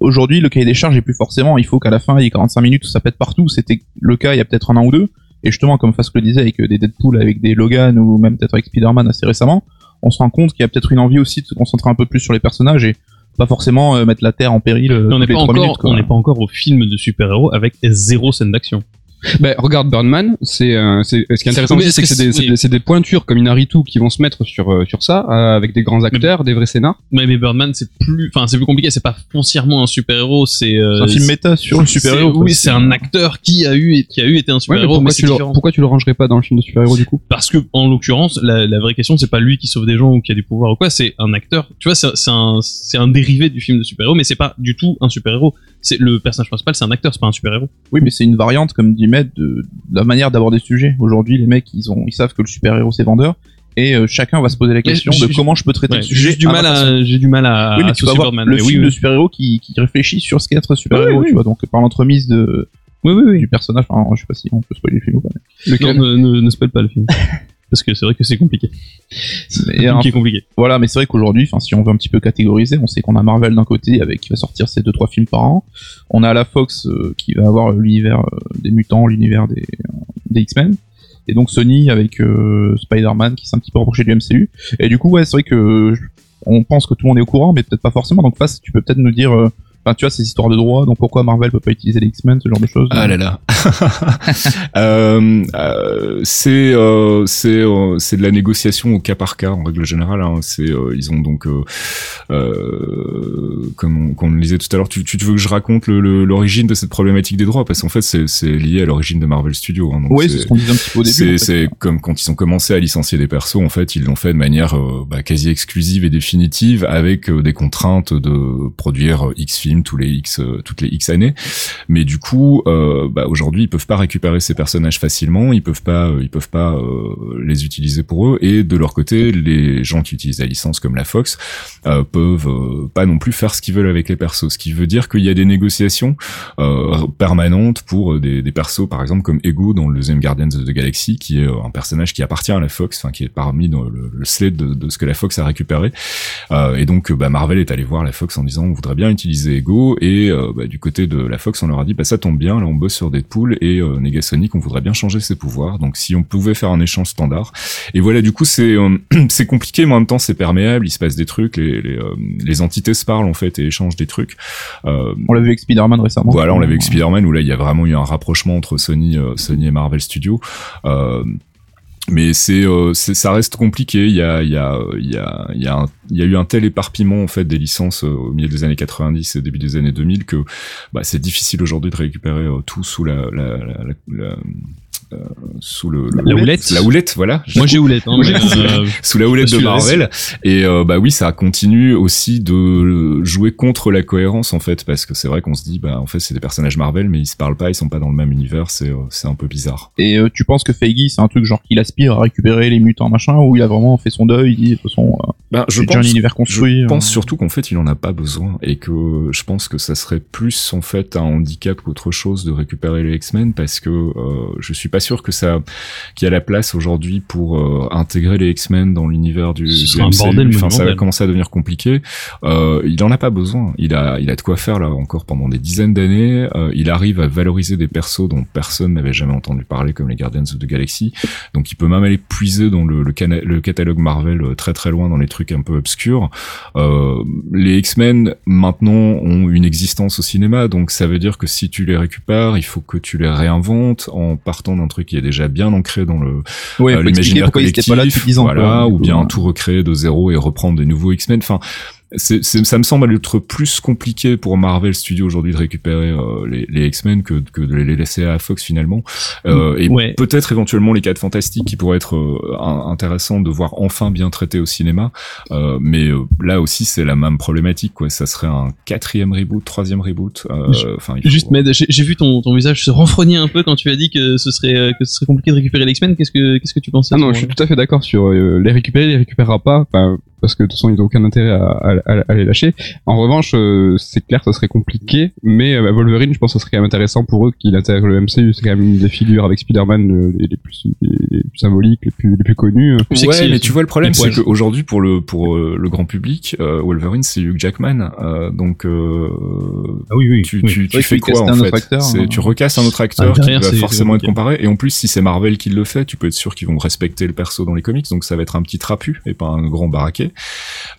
aujourd'hui, le cahier des charges est plus forcément, il faut qu'à la fin, il y ait 45 minutes où ça pète partout. C'était le cas il y a peut-être un an ou deux. Et justement, comme Fasque le disait, avec euh, des Deadpool, avec des Logan ou même peut-être avec Spider-Man assez récemment, on se rend compte qu'il y a peut-être une envie aussi de se concentrer un peu plus sur les personnages et pas forcément euh, mettre la Terre en péril euh, Mais on n'est toutes les pas trois encore, minutes. quoi. on n'est pas encore au film de super-héros avec zéro scène d'action. Ben, regarde Birdman, c'est euh, c'est ce qui est intéressant aussi, c'est que c'est- des, c'est oui. des, c'est des pointures comme Inaritu qui vont se mettre sur euh, sur ça euh, avec des grands acteurs, des vrais scénars. Mais, mais Birdman, c'est plus, enfin, c'est plus compliqué. C'est pas foncièrement un super-héros. C'est euh, C'est un film méta sur le super-héros. Oui, c'est un acteur qui a eu qui a eu été un Ouais, mais super-héros, pourquoi, mais tu le, différent. pourquoi tu le rangerais pas dans le film de super-héros du coup? Parce que en l'occurrence, la, la vraie question, c'est pas lui qui sauve des gens ou qui a du pouvoir ou quoi. C'est un acteur. Tu vois, c'est c'est un c'est un dérivé du film de super-héros, mais c'est pas du tout un super-héros. C'est le personnage principal, c'est un acteur, c'est pas un super-héros. Oui, mais c'est une variante, comme dit De, de la manière d'aborder le sujet. Aujourd'hui, les mecs, ils ont, ils savent que le super-héros c'est vendeur, et euh, chacun va se poser la question de comment je peux traiter Ouais, le sujet. du mal à j'ai du mal à Oui, mais tu vas voir le mais film oui, de super-héros qui, qui réfléchit sur ce qu'est être super-héros, Oui, tu vois. Donc, par l'entremise de, Oui, oui, oui. du personnage, enfin, je sais pas si on peut spoiler le film ou pas. Non, ne, ne, ne spoil pas le film. Parce que c'est vrai que c'est compliqué. C'est euh, compliqué, compliqué. voilà, mais c'est vrai qu'aujourd'hui, enfin, si on veut un petit peu catégoriser, on sait qu'on a Marvel d'un côté avec qui va sortir ses deux trois films par an. On a la Fox euh, qui va avoir l'univers euh, des mutants, l'univers des, euh, des X-Men. Et donc Sony avec Spider-Man qui s'est un petit peu rapproché du MCU. Et du coup, ouais, c'est vrai que on pense que tout le monde est au courant, mais peut-être pas forcément. Donc Face, tu peux peut-être nous dire, euh, enfin, tu vois, ces histoires de droit, donc pourquoi Marvel peut pas utiliser les X-Men, ce genre de choses. Ah là là. euh, euh, c'est euh, c'est euh, c'est de la négociation au cas par cas en règle générale. Hein. C'est euh, ils ont donc euh, euh, comme on, comme on le disait tout à l'heure. Tu, tu veux que je raconte le- le- l'origine de cette problématique des droits? Parce qu'en fait c'est lié à l'origine de Marvel Studios. Hein. Donc Oui, c'est ce qu'on disait un petit peu au début. c'est en fait. c'est comme quand ils ont commencé à licencier des persos, en fait, ils l'ont fait de manière euh, bah, quasi exclusive et définitive, avec euh, des contraintes de produire euh, X films tous les X euh, toutes les X années. Mais du coup, euh, bah, aujourd'hui, ils peuvent pas récupérer ces personnages facilement, ils peuvent pas, euh, ils peuvent pas les utiliser pour eux. Et de leur côté, les gens qui utilisent la licence comme la Fox euh, peuvent pas non plus faire ce qu'ils veulent avec les persos. Ce qui veut dire qu'il y a des négociations permanentes pour des, persos, par exemple comme Ego dans le deuxième Guardians of the Galaxy, qui est un personnage qui appartient à la Fox, enfin qui est parmi le, le slate de, ce que la Fox a récupéré. Et donc, bah, Marvel est allé voir la Fox en disant on voudrait bien utiliser Et euh, bah, du côté de la Fox, on leur a dit bah ça tombe bien, là on bosse sur Deadpool et euh, Negasonic, on voudrait bien changer ses pouvoirs. Donc si on pouvait faire un échange standard, et voilà, du coup c'est euh, c'est compliqué, mais en même temps c'est perméable, il se passe des trucs, les les, euh, les entités se parlent en fait et échangent des trucs. Euh, On l'a vu avec Spider-Man récemment. voilà, on l'avait avec Spider-Man où là il y a vraiment eu un rapprochement entre Sony, Sony et Marvel Studios. Mais c'est, euh, c'est- ça reste compliqué. Il y a, il y a, il y a, il y a, eu un tel éparpillement en fait des licences euh, au milieu des années 90 et début des années 2000 que bah, c'est difficile aujourd'hui de récupérer euh, tout sous la, la, la, sous le, le- La houlette. la houlette, voilà. Moi j'ai houlette. Hein, mais, euh, sous la houlette de Marvel. Et euh, bah oui, ça continue aussi de jouer contre la cohérence en fait, parce que c'est vrai qu'on se dit bah en fait c'est des personnages Marvel, mais ils se parlent pas, ils sont pas dans le même univers, c'est euh, c'est un peu bizarre. Et euh, tu penses que Feige, c'est un truc genre qu'il aspire à récupérer les mutants machin, ou il a vraiment fait son deuil, il dit de toute façon, euh, Ben, je un univers construit. je euh. pense surtout qu'en fait il en a pas besoin et que je pense que ça serait plus en fait un handicap qu'autre chose de récupérer les X-Men parce que euh, je suis pas sûr que ça, qu'il y a la place aujourd'hui pour euh, intégrer les X-Men dans l'univers du, du MCU. bordel Enfin, ça va commencer à devenir compliqué. Euh, il en a pas besoin. Il a, il a de quoi faire là encore pendant des dizaines d'années. Euh, il arrive à valoriser des persos dont personne n'avait jamais entendu parler, comme les Guardians of the Galaxy. Donc, il peut même aller puiser dans le, le, cana- le catalogue Marvel très très loin dans les trucs un peu obscurs. Les X-Men maintenant ont une existence au cinéma, donc ça veut dire que si tu les récupères, il faut que tu les réinventes en partant d'un truc qui est déjà bien ancré dans le Ouais, euh, l'imaginaire collectif, pas là depuis 10 ans. voilà, quoi. ou bien Ouais. tout recréer de zéro et reprendre des nouveaux X-Men. Enfin, c'est, c'est- ça me semble être plus compliqué pour Marvel Studios aujourd'hui de récupérer euh, les, les X-Men que, que de les laisser à Fox finalement. Euh, et Ouais. peut-être éventuellement les 4 fantastiques qui pourraient être euh, intéressants de voir enfin bien traités au cinéma. Euh, mais euh, là aussi c'est la même problématique quoi. Ça serait un quatrième reboot, troisième reboot. Euh, Enfin, Juste, mais j'ai vu ton, ton visage se renfrogner un peu quand tu as dit que ce serait, que ce serait compliqué de récupérer les X-Men. Qu'est-ce que, qu'est-ce que tu pensais Ah non, je suis tout à fait d'accord sur euh, les récupérer, les récupérera pas, enfin, parce que de toute façon ils n'ont aucun intérêt à, à- à- à les lâcher. En revanche, euh, c'est clair, ça serait compliqué, mais euh, Wolverine, je pense que ça serait quand même intéressant pour eux qu'il intègre le MCU. C'est quand même une des figures avec Spider-Man euh, les, les plus, les plus symboliques, les plus, les plus connues. Plus ouais, sexy mais tu vois le problème, c'est qu'aujourd'hui pour le pour euh, le grand public, euh, Wolverine c'est Hugh Jackman, euh, donc euh, Ah oui, oui. tu, oui. tu, fais quoi en un fait autre acteur, hein. Tu recasses un autre acteur Ah, qui va forcément être comparé, et en plus si c'est Marvel qui le fait, tu peux être sûr qu'ils vont respecter le perso dans les comics, donc ça va être un petit trapu et pas un grand baraquet.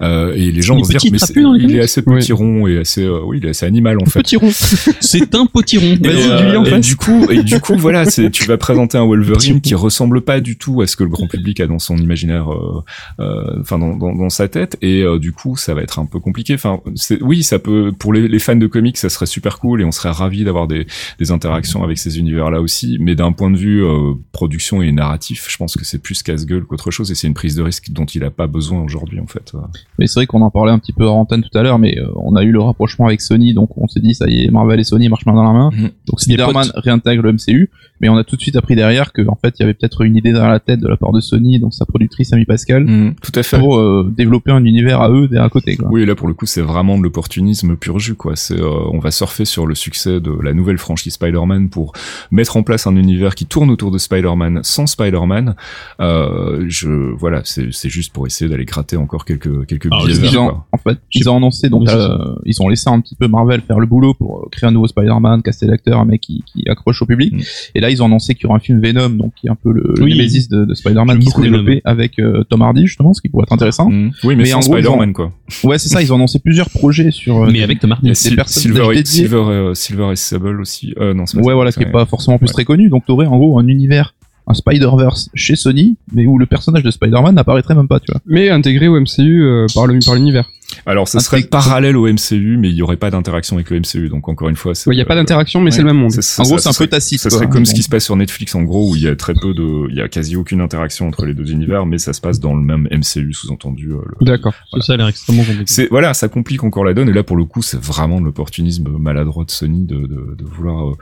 Euh, et les gens vont se dire mais il est assez Oui. petit rond et assez euh, oui il est assez animal en fait. Petit rond. C'est un potiron. Et, euh, du lit en et du coup, et du coup, voilà, c'est, tu vas présenter un Wolverine qui ressemble pas du tout à ce que le grand public a dans son imaginaire, euh, euh, enfin dans, dans, dans sa tête, et euh, du coup, ça va être un peu compliqué. Enfin, oui, ça peut, pour les, les fans de comics, ça serait super cool et on serait ravis d'avoir des, des interactions avec ces univers-là aussi. Mais d'un point de vue euh, production et narratif, je pense que c'est plus casse-gueule qu'autre chose et c'est une prise de risque dont il a pas besoin aujourd'hui en fait. Mais c'est vrai qu'on en parlait un petit peu en antenne tout à l'heure, mais euh, on a eu le rapprochement avec Sony, donc on s'est dit ça y est, Marvel et Sony marchent main dans la main. Mhm. Donc Spider-Man réintègre le MCU, mais on a tout de suite appris derrière que en fait il y avait peut-être une idée derrière la tête de la part de Sony, donc sa productrice Amy Pascal, Mm, tout à fait. pour euh, développer un univers à eux derrière à côté. Quoi. Oui, là pour le coup, c'est vraiment de l'opportunisme pur jus quoi. C'est euh, on va surfer sur le succès de la nouvelle franchise Spider-Man pour mettre en place un univers qui tourne autour de Spider-Man sans Spider-Man. Euh, je voilà, c'est c'est juste pour essayer d'aller gratter encore quelques quelques Alors, billets Ils verts, ont, quoi. en fait, ils ont annoncé, donc euh, ils ont laissé un petit peu Marvel faire le boulot pour créer un nouveau Spider-Man, caster l'acteur, un mec qui, qui accroche au public. Mm. Et là, ils ont annoncé qu'il y aura un film Venom, donc qui est un peu le, le Oui. Nemesis de, de Spider-Man, qui sera développé Venom. avec euh, Tom Hardy justement, ce qui pourrait être intéressant. Mm. Oui, mais, Mais sans Spider-Man quoi. Ouais, c'est ça. Ils ont annoncé plusieurs projets sur. euh, Mais avec Tom Hardy. Sil- Silver, et. Silver, euh, Silver et Sable aussi. Euh, non, c'est pas Ouais, ça, voilà, qui est pas forcément plus Ouais. très connu. Donc, t'aurais en gros un univers, un Spider-Verse chez Sony, mais où le personnage de Spider-Man n'apparaîtrait même pas, tu vois. Mais intégré au MCU euh, par le par l'univers. Alors, ça Un serait parallèle au MCU, mais il y aurait pas d'interaction avec le MCU. Donc encore une fois, c'est Il n'y a pas d'interaction, mais ouais. c'est le même monde. c'est- En gros, c'est un peu tacite. Ça serait comme ce qui se passe sur Netflix en gros où il y a très peu de, il y a quasi aucune interaction entre les deux univers, mais ça se passe dans le même MCU sous-entendu. euh, D'accord. Ça, ça a l'air extrêmement compliqué. Voilà, ça complique encore la donne et là pour le coup c'est vraiment de l'opportunisme maladroit de Sony de, de, de vouloir euh,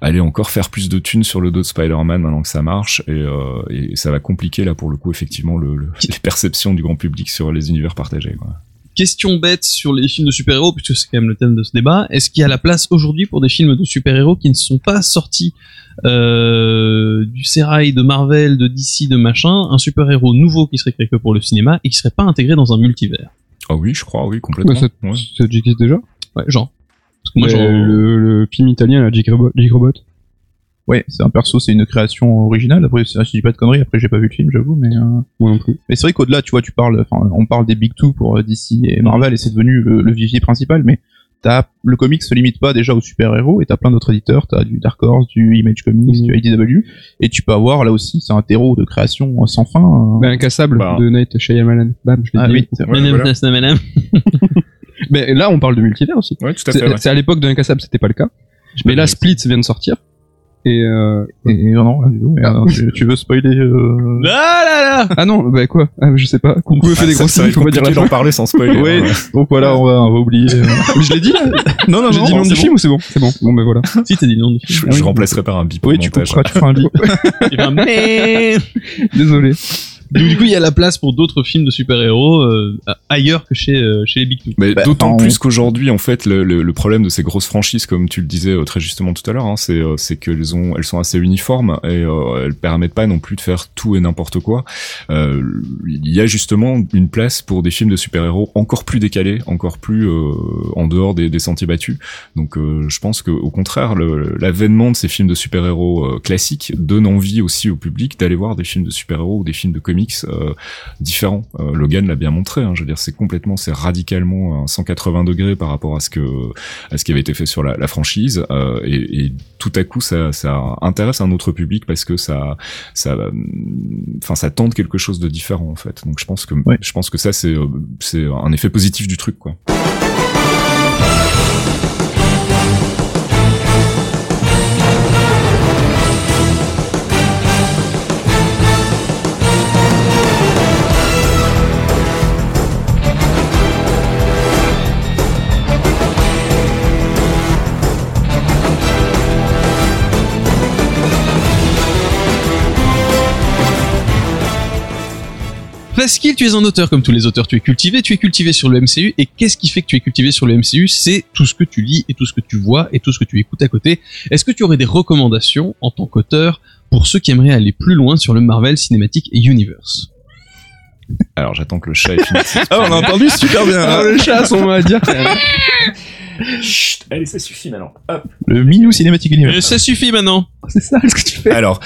aller encore faire plus de thunes sur le dos de Spider-Man maintenant que ça marche et, euh, et ça va compliquer là pour le coup effectivement le, le- les perceptions du grand public sur les univers partagés. Quoi. Question bête sur les films de super-héros, puisque c'est quand même le thème de ce débat. Est-ce qu'il y a la place aujourd'hui pour des films de super-héros qui ne sont pas sortis euh, du sérail de Marvel, de DC, de machin, un super-héros nouveau qui serait créé que pour le cinéma et qui serait pas intégré dans un multivers? Ah oui, je crois, oui, complètement. Bah, ça, Ouais. ça existe déjà? Ouais, genre. Parce que moi, genre, le, le film italien, la Jake Robot. Ouais, c'est un perso, c'est une création originale. Après, si je dis pas de conneries, après j'ai pas vu le film, j'avoue, mais. euh, Moi non plus. Mais c'est vrai qu'au-delà, tu vois, tu parles, enfin, on parle des Big Two pour euh, DC et Marvel et c'est devenu le, le vivier principal, mais t'as, le comics se limite pas déjà aux super-héros et t'as plein d'autres éditeurs, t'as du Dark Horse, du Image Comics, Mhm. du IDW, et tu peux avoir là aussi, c'est un terreau de création euh, sans fin. euh. Ben, Incassable Bah. de Night Shyamalan. Bam, je l'ai ah dit. oui, c'est vrai. Ouais, voilà. Mais là, on parle de multivers aussi. Ouais, tout à fait. C'est ouais. c'est à l'époque de Incassable, c'était pas le cas. Mais là, Split vient de sortir. Et euh... Et, et non, là, donc, mais, euh, tu, tu veux spoiler euh... Ah là là ah non, bah quoi ah, Je sais pas. Coucou fait Ah, des ça, gros ça va signes, faut pas dire la d'en parler sans spoiler. Oui, hein. donc voilà, on va, on va oublier. euh. Mais je l'ai dit là Non, non, J'ai non, dit le nom c'est du bon. film ou c'est bon C'est bon. Bon, ben voilà. Si, t'as dit le nom du Je, film. Ah je remplacerai par un bip Oui, tu couperas, tu feras un bip. Désolé. Donc, du coup, il y a la place pour d'autres films de super-héros euh, ailleurs que chez, euh, chez les Big Two. Mais Bah, d'autant en- plus qu'aujourd'hui, en fait, le, le- le problème de ces grosses franchises, comme tu le disais euh, très justement tout à l'heure, hein, c'est euh, c'est qu'elles ont, elles sont assez uniformes et euh, elles permettent pas non plus de faire tout et n'importe quoi. Euh, il y a justement une place pour des films de super-héros encore plus décalés, encore plus euh, en dehors des, des sentiers battus. Donc, euh, je pense que au contraire, le- l'avènement de ces films de super-héros euh, classiques donne envie aussi au public d'aller voir des films de super-héros ou des films de comics euh, différents. Euh, Logan l'a bien montré. Hein, je veux dire, c'est complètement, c'est radicalement un 180 degrés par rapport à ce que à ce qui avait été fait sur la, la franchise. euh, et, et tout à coup, ça, ça intéresse un autre public parce que ça, ça, enfin, ça tente quelque chose de différent en fait. Donc, je pense que, Ouais. je pense que ça, c'est, c'est un effet positif du truc, quoi. Faskill, tu es un auteur comme tous les auteurs, tu es cultivé, tu es cultivé sur le MCU, et qu'est-ce qui fait que tu es cultivé sur le MCU C'est tout ce que tu lis et tout ce que tu vois et tout ce que tu écoutes à côté. Est-ce que tu aurais des recommandations en tant qu'auteur pour ceux qui aimeraient aller plus loin sur le Marvel Cinematic Universe? Alors, j'attends que le chat ait fini. Ah, on a entendu super bien. Ah, le chat, son mot à dire. Chut, allez, ça suffit maintenant. Hop. Le Minou Cinematic Euh, Universe. Ça suffit maintenant C'est ça ce que tu fais? Alors,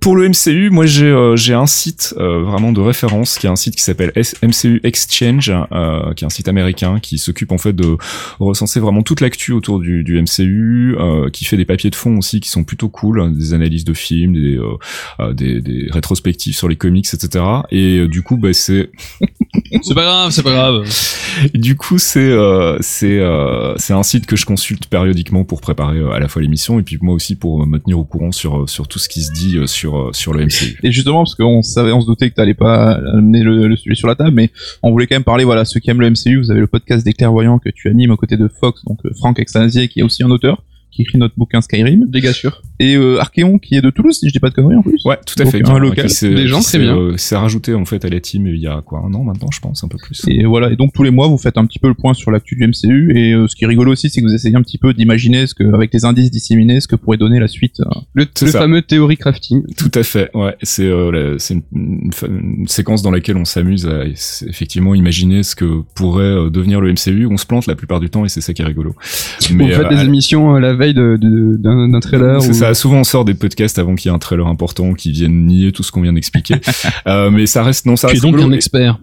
pour le MCU, moi j'ai euh, j'ai un site euh, vraiment de référence qui est un site qui s'appelle MCU Exchange, euh, qui est un site américain qui s'occupe en fait de recenser vraiment toute l'actu autour du, du MCU, euh, qui fait des papiers de fond aussi qui sont plutôt cool, hein, des analyses de films, des, euh, euh, des, des rétrospectives sur les comics, etc. Et euh, du coup, bah, c'est C'est pas grave, c'est pas grave. du coup, c'est euh, c'est euh, c'est un site que je consulte périodiquement pour préparer euh, à la fois l'émission et puis moi aussi pour me tenir au courant sur euh, sur tout ce qui se dit euh, sur sur le MCU. Et justement, parce qu'on savait, on se doutait que t'allais pas amener le, le sujet sur la table, mais on voulait quand même parler, voilà, ceux qui aiment le MCU, vous avez le podcast des clairvoyants que tu animes aux côtés de Fox, donc Franck Extasier, qui est aussi un auteur, qui écrit notre bouquin Skyrim, gars sûrs. Et euh, Archeon, qui est de Toulouse, si je dis pas de conneries en plus. Ouais, tout à Donc, fait. un local. Des gens s'est, bien. euh, s'est rajouté en fait à la team il y a quoi un an maintenant, je pense, un peu plus. Et voilà, et donc tous les mois, vous faites un petit peu le point sur l'actu du MCU, et euh, ce qui est rigolo aussi, c'est que vous essayez un petit peu d'imaginer ce que, avec les indices disséminés, ce que pourrait donner la suite. euh. Le, C'est fameux théorie crafting. Tout à fait. Ouais, c'est euh, la- c'est une, une fa- une séquence dans laquelle on s'amuse à effectivement imaginer ce que pourrait euh, devenir le MCU. On se plante la plupart du temps et c'est ça qui est rigolo. Vous faites euh, des à- émissions à la veille d'un d'un trailer. C'est ou- ça. Souvent, on sort des podcasts avant qu'il y ait un trailer important qui vienne nier tout ce qu'on vient d'expliquer. euh, mais ça reste, non, ça Tu es reste donc un expert.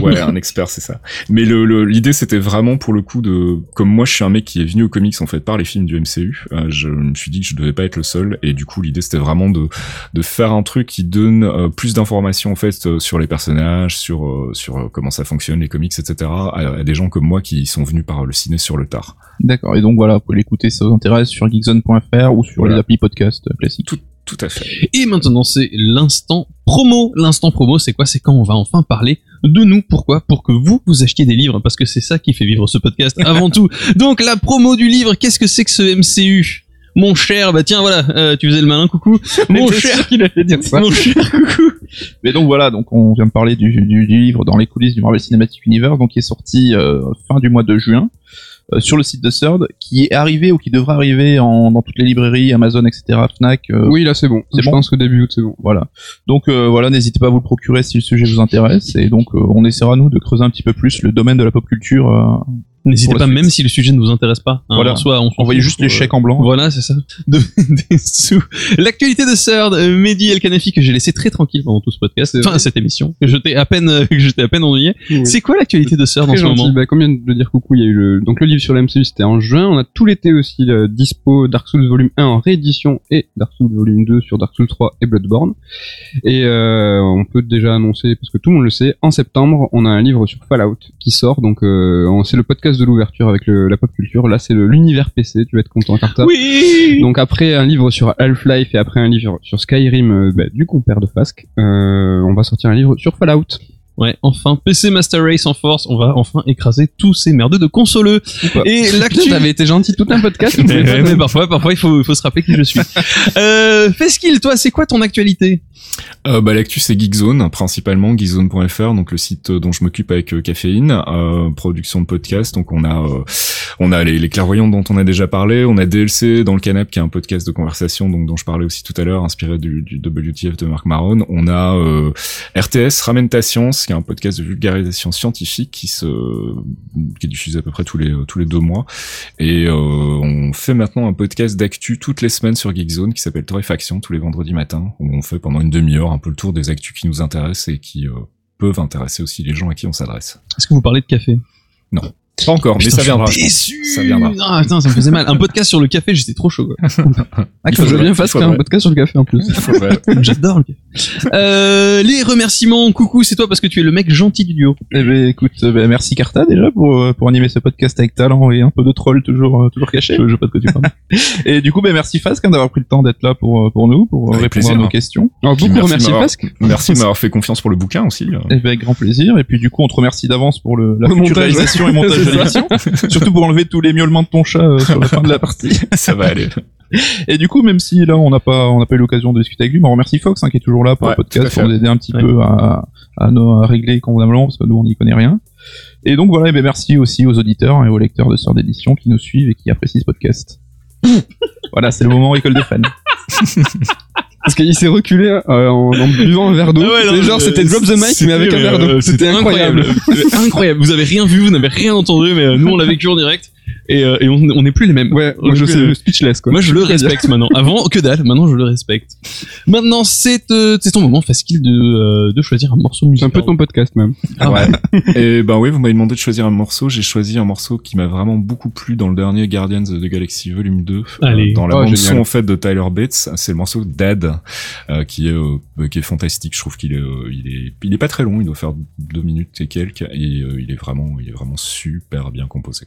Ouais, un expert, c'est ça. Mais le le- l'idée, c'était vraiment pour le coup de, comme moi, je suis un mec qui est venu aux comics en fait par les films du MCU. euh, je me suis dit que je devais pas être le seul, et du coup, l'idée, c'était vraiment de de faire un truc qui donne euh, plus d'informations en fait sur les personnages, sur euh, sur comment ça fonctionne, les comics, etc. À, à des gens comme moi qui sont venus par le ciné sur le tard. D'accord, et donc voilà, vous pouvez l'écouter si ça vous intéresse sur geekzone.fr ou sur Voilà. les podcast euh, classiques. Tout à fait. Et maintenant, c'est l'instant promo. L'instant promo, c'est quoi? C'est quand on va enfin parler de nous. Pourquoi? Pour que vous, vous achetiez des livres, parce que c'est ça qui fait vivre ce podcast avant tout. Donc, la promo du livre, qu'est-ce que c'est que ce MCU mon cher, bah tiens, voilà, euh, tu faisais le malin, coucou. Mon cher, qu'il allait dire ça. mon cher, coucou. Mais donc voilà, donc on vient de parler du, du, du livre dans les coulisses du Marvel Cinematic Universe, donc qui est sorti euh, fin du mois de juin euh, sur le site de Third, qui est arrivé ou qui devrait arriver en, dans toutes les librairies, Amazon, etc., Fnac. euh, Oui, là c'est bon. C'est Je bon pense que début août c'est bon. Voilà. Donc euh, voilà, n'hésitez pas à vous le procurer si le sujet vous intéresse, et donc euh, on essaiera nous de creuser un petit peu plus le domaine de la pop culture. N'hésitez pas, même si le sujet ne vous intéresse pas. hein, Voilà. en soi, on envoyez juste les euh, chèques en blanc. Voilà, c'est ça. De, des sous. L'actualité de Third, euh, Mehdi El Kanafi, que j'ai laissé très tranquille pendant tout ce podcast, enfin cette émission, que je t'ai à peine, que je t'ai à peine ennuyé. Oui. C'est quoi l'actualité de Third en ce gentil. moment Bah, comme vient de dire coucou, il y a eu le donc le livre sur la MCU, c'était en juin. On a tout l'été aussi le dispo Dark Souls volume 1 en réédition et Dark Souls volume 2 sur Dark Souls 3 et Bloodborne. Et euh, on peut déjà annoncer parce que tout le monde le sait, en septembre, on a un livre sur Fallout qui sort. Donc euh, on- c'est le podcast de l'ouverture avec le, la pop culture. Là, c'est l'univers PC. Tu vas être content, Carta. Oui Donc après un livre sur Half-Life et après un livre sur Skyrim euh, bah, du compère de Fasque, euh, on va sortir un livre sur Fallout. Ouais, enfin, PC Master Race en force, on va enfin écraser tous ces merdeux de consoleux. Et l'actu... T'avais été gentil tout un podcast. mais, parfois, parfois, il faut, il faut se rappeler qui je suis. euh, Feskill, toi, c'est quoi ton actualité? Euh, bah, l'actu c'est Geekzone principalement geekzone.fr donc le site dont je m'occupe avec euh, Caféine euh, production de podcast donc on a euh, on a les, les clairvoyants dont on a déjà parlé on a DLC dans le canap qui est un podcast de conversation donc dont je parlais aussi tout à l'heure inspiré du, du WTF de Marc Maron on a euh, RTS Ramène ta science qui est un podcast de vulgarisation scientifique qui se qui est diffusé à peu près tous les tous les deux mois. Et euh, on fait maintenant un podcast d'actu toutes les semaines sur Geekzone qui s'appelle Torréfaction tous les vendredis matins où on fait pendant une demi-heure un peu le tour des actus qui nous intéressent et qui euh, peuvent intéresser aussi les gens à qui on s'adresse. Est-ce que vous parlez de café? Pas encore, mais Putain, ça je viendra. je. Déçu. Ça viendra. Ah putain, ça me faisait mal. Un podcast sur le café, j'étais trop chaud. Quoi. Ah, il faudrait, faudrait bien fasse faudrait. un podcast sur le café en plus. J'adore le café. Euh, les remerciements, coucou, c'est toi parce que tu es le mec gentil du duo. Eh ben, écoute, euh, ben, merci Carta déjà pour, euh, pour animer ce podcast avec talent et un peu de troll toujours, euh, toujours caché. Je, je sais pas de quoi tu parles. et du coup, ben, merci Fask hein, d'avoir pris le temps d'être là pour, euh, pour nous, pour Avec répondre plaisir. à nos questions. Alors, beaucoup Merci remercie de m'avoir- Fasque. Merci de m'avoir fait confiance pour le bouquin aussi. Eh ben, avec grand plaisir. Et puis du coup, on te remercie d'avance pour le, la Le future montage, réalisation et montage de. Surtout pour enlever tous les miaulements de ton chat euh, sur la fin de la partie. Ça va aller. Et du coup, même si là, on n'a pas, on n'a pas eu l'occasion de discuter avec lui, mais on remercie Fox, hein, qui est toujours là pour Ouais, le podcast, pour nous aider un petit peu à, à, nous- à régler convenablement, parce que nous, on n'y connaît rien. Et donc voilà, et ben merci aussi aux auditeurs et aux lecteurs de Sœurs d'édition qui nous suivent et qui apprécient ce podcast. voilà, c'est le moment école des fans. Parce qu'il s'est reculé euh, en, en buvant un verre d'eau. Ah ouais, genre, c'était drop the mic, mais avec un verre d'eau. C'était incroyable. incroyable. Vous avez rien vu, vous n'avez rien entendu, mais nous on l'a vécu en direct et, euh, et on on n'est plus les mêmes. Ouais, est je sais, les- le speechless, quoi. Moi je le respecte maintenant. Avant que dalle, maintenant je le respecte. Maintenant c'est euh, c'est ton moment facile de euh, de choisir un morceau C'est musical. un peu ton podcast, même. Ah ouais. Et ben oui, vous m'avez demandé de choisir un morceau. J'ai choisi un morceau qui m'a vraiment beaucoup plu dans le dernier Guardians of the Galaxy Volume 2. euh, Allez. dans la Oh, bande son en fait de Tyler Bates. C'est le morceau Dead, euh, qui est euh, qui est fantastique. Je trouve qu'il est euh, il est il est pas très long. Il doit faire deux minutes et quelques. Et euh, il est vraiment il est vraiment super bien composé.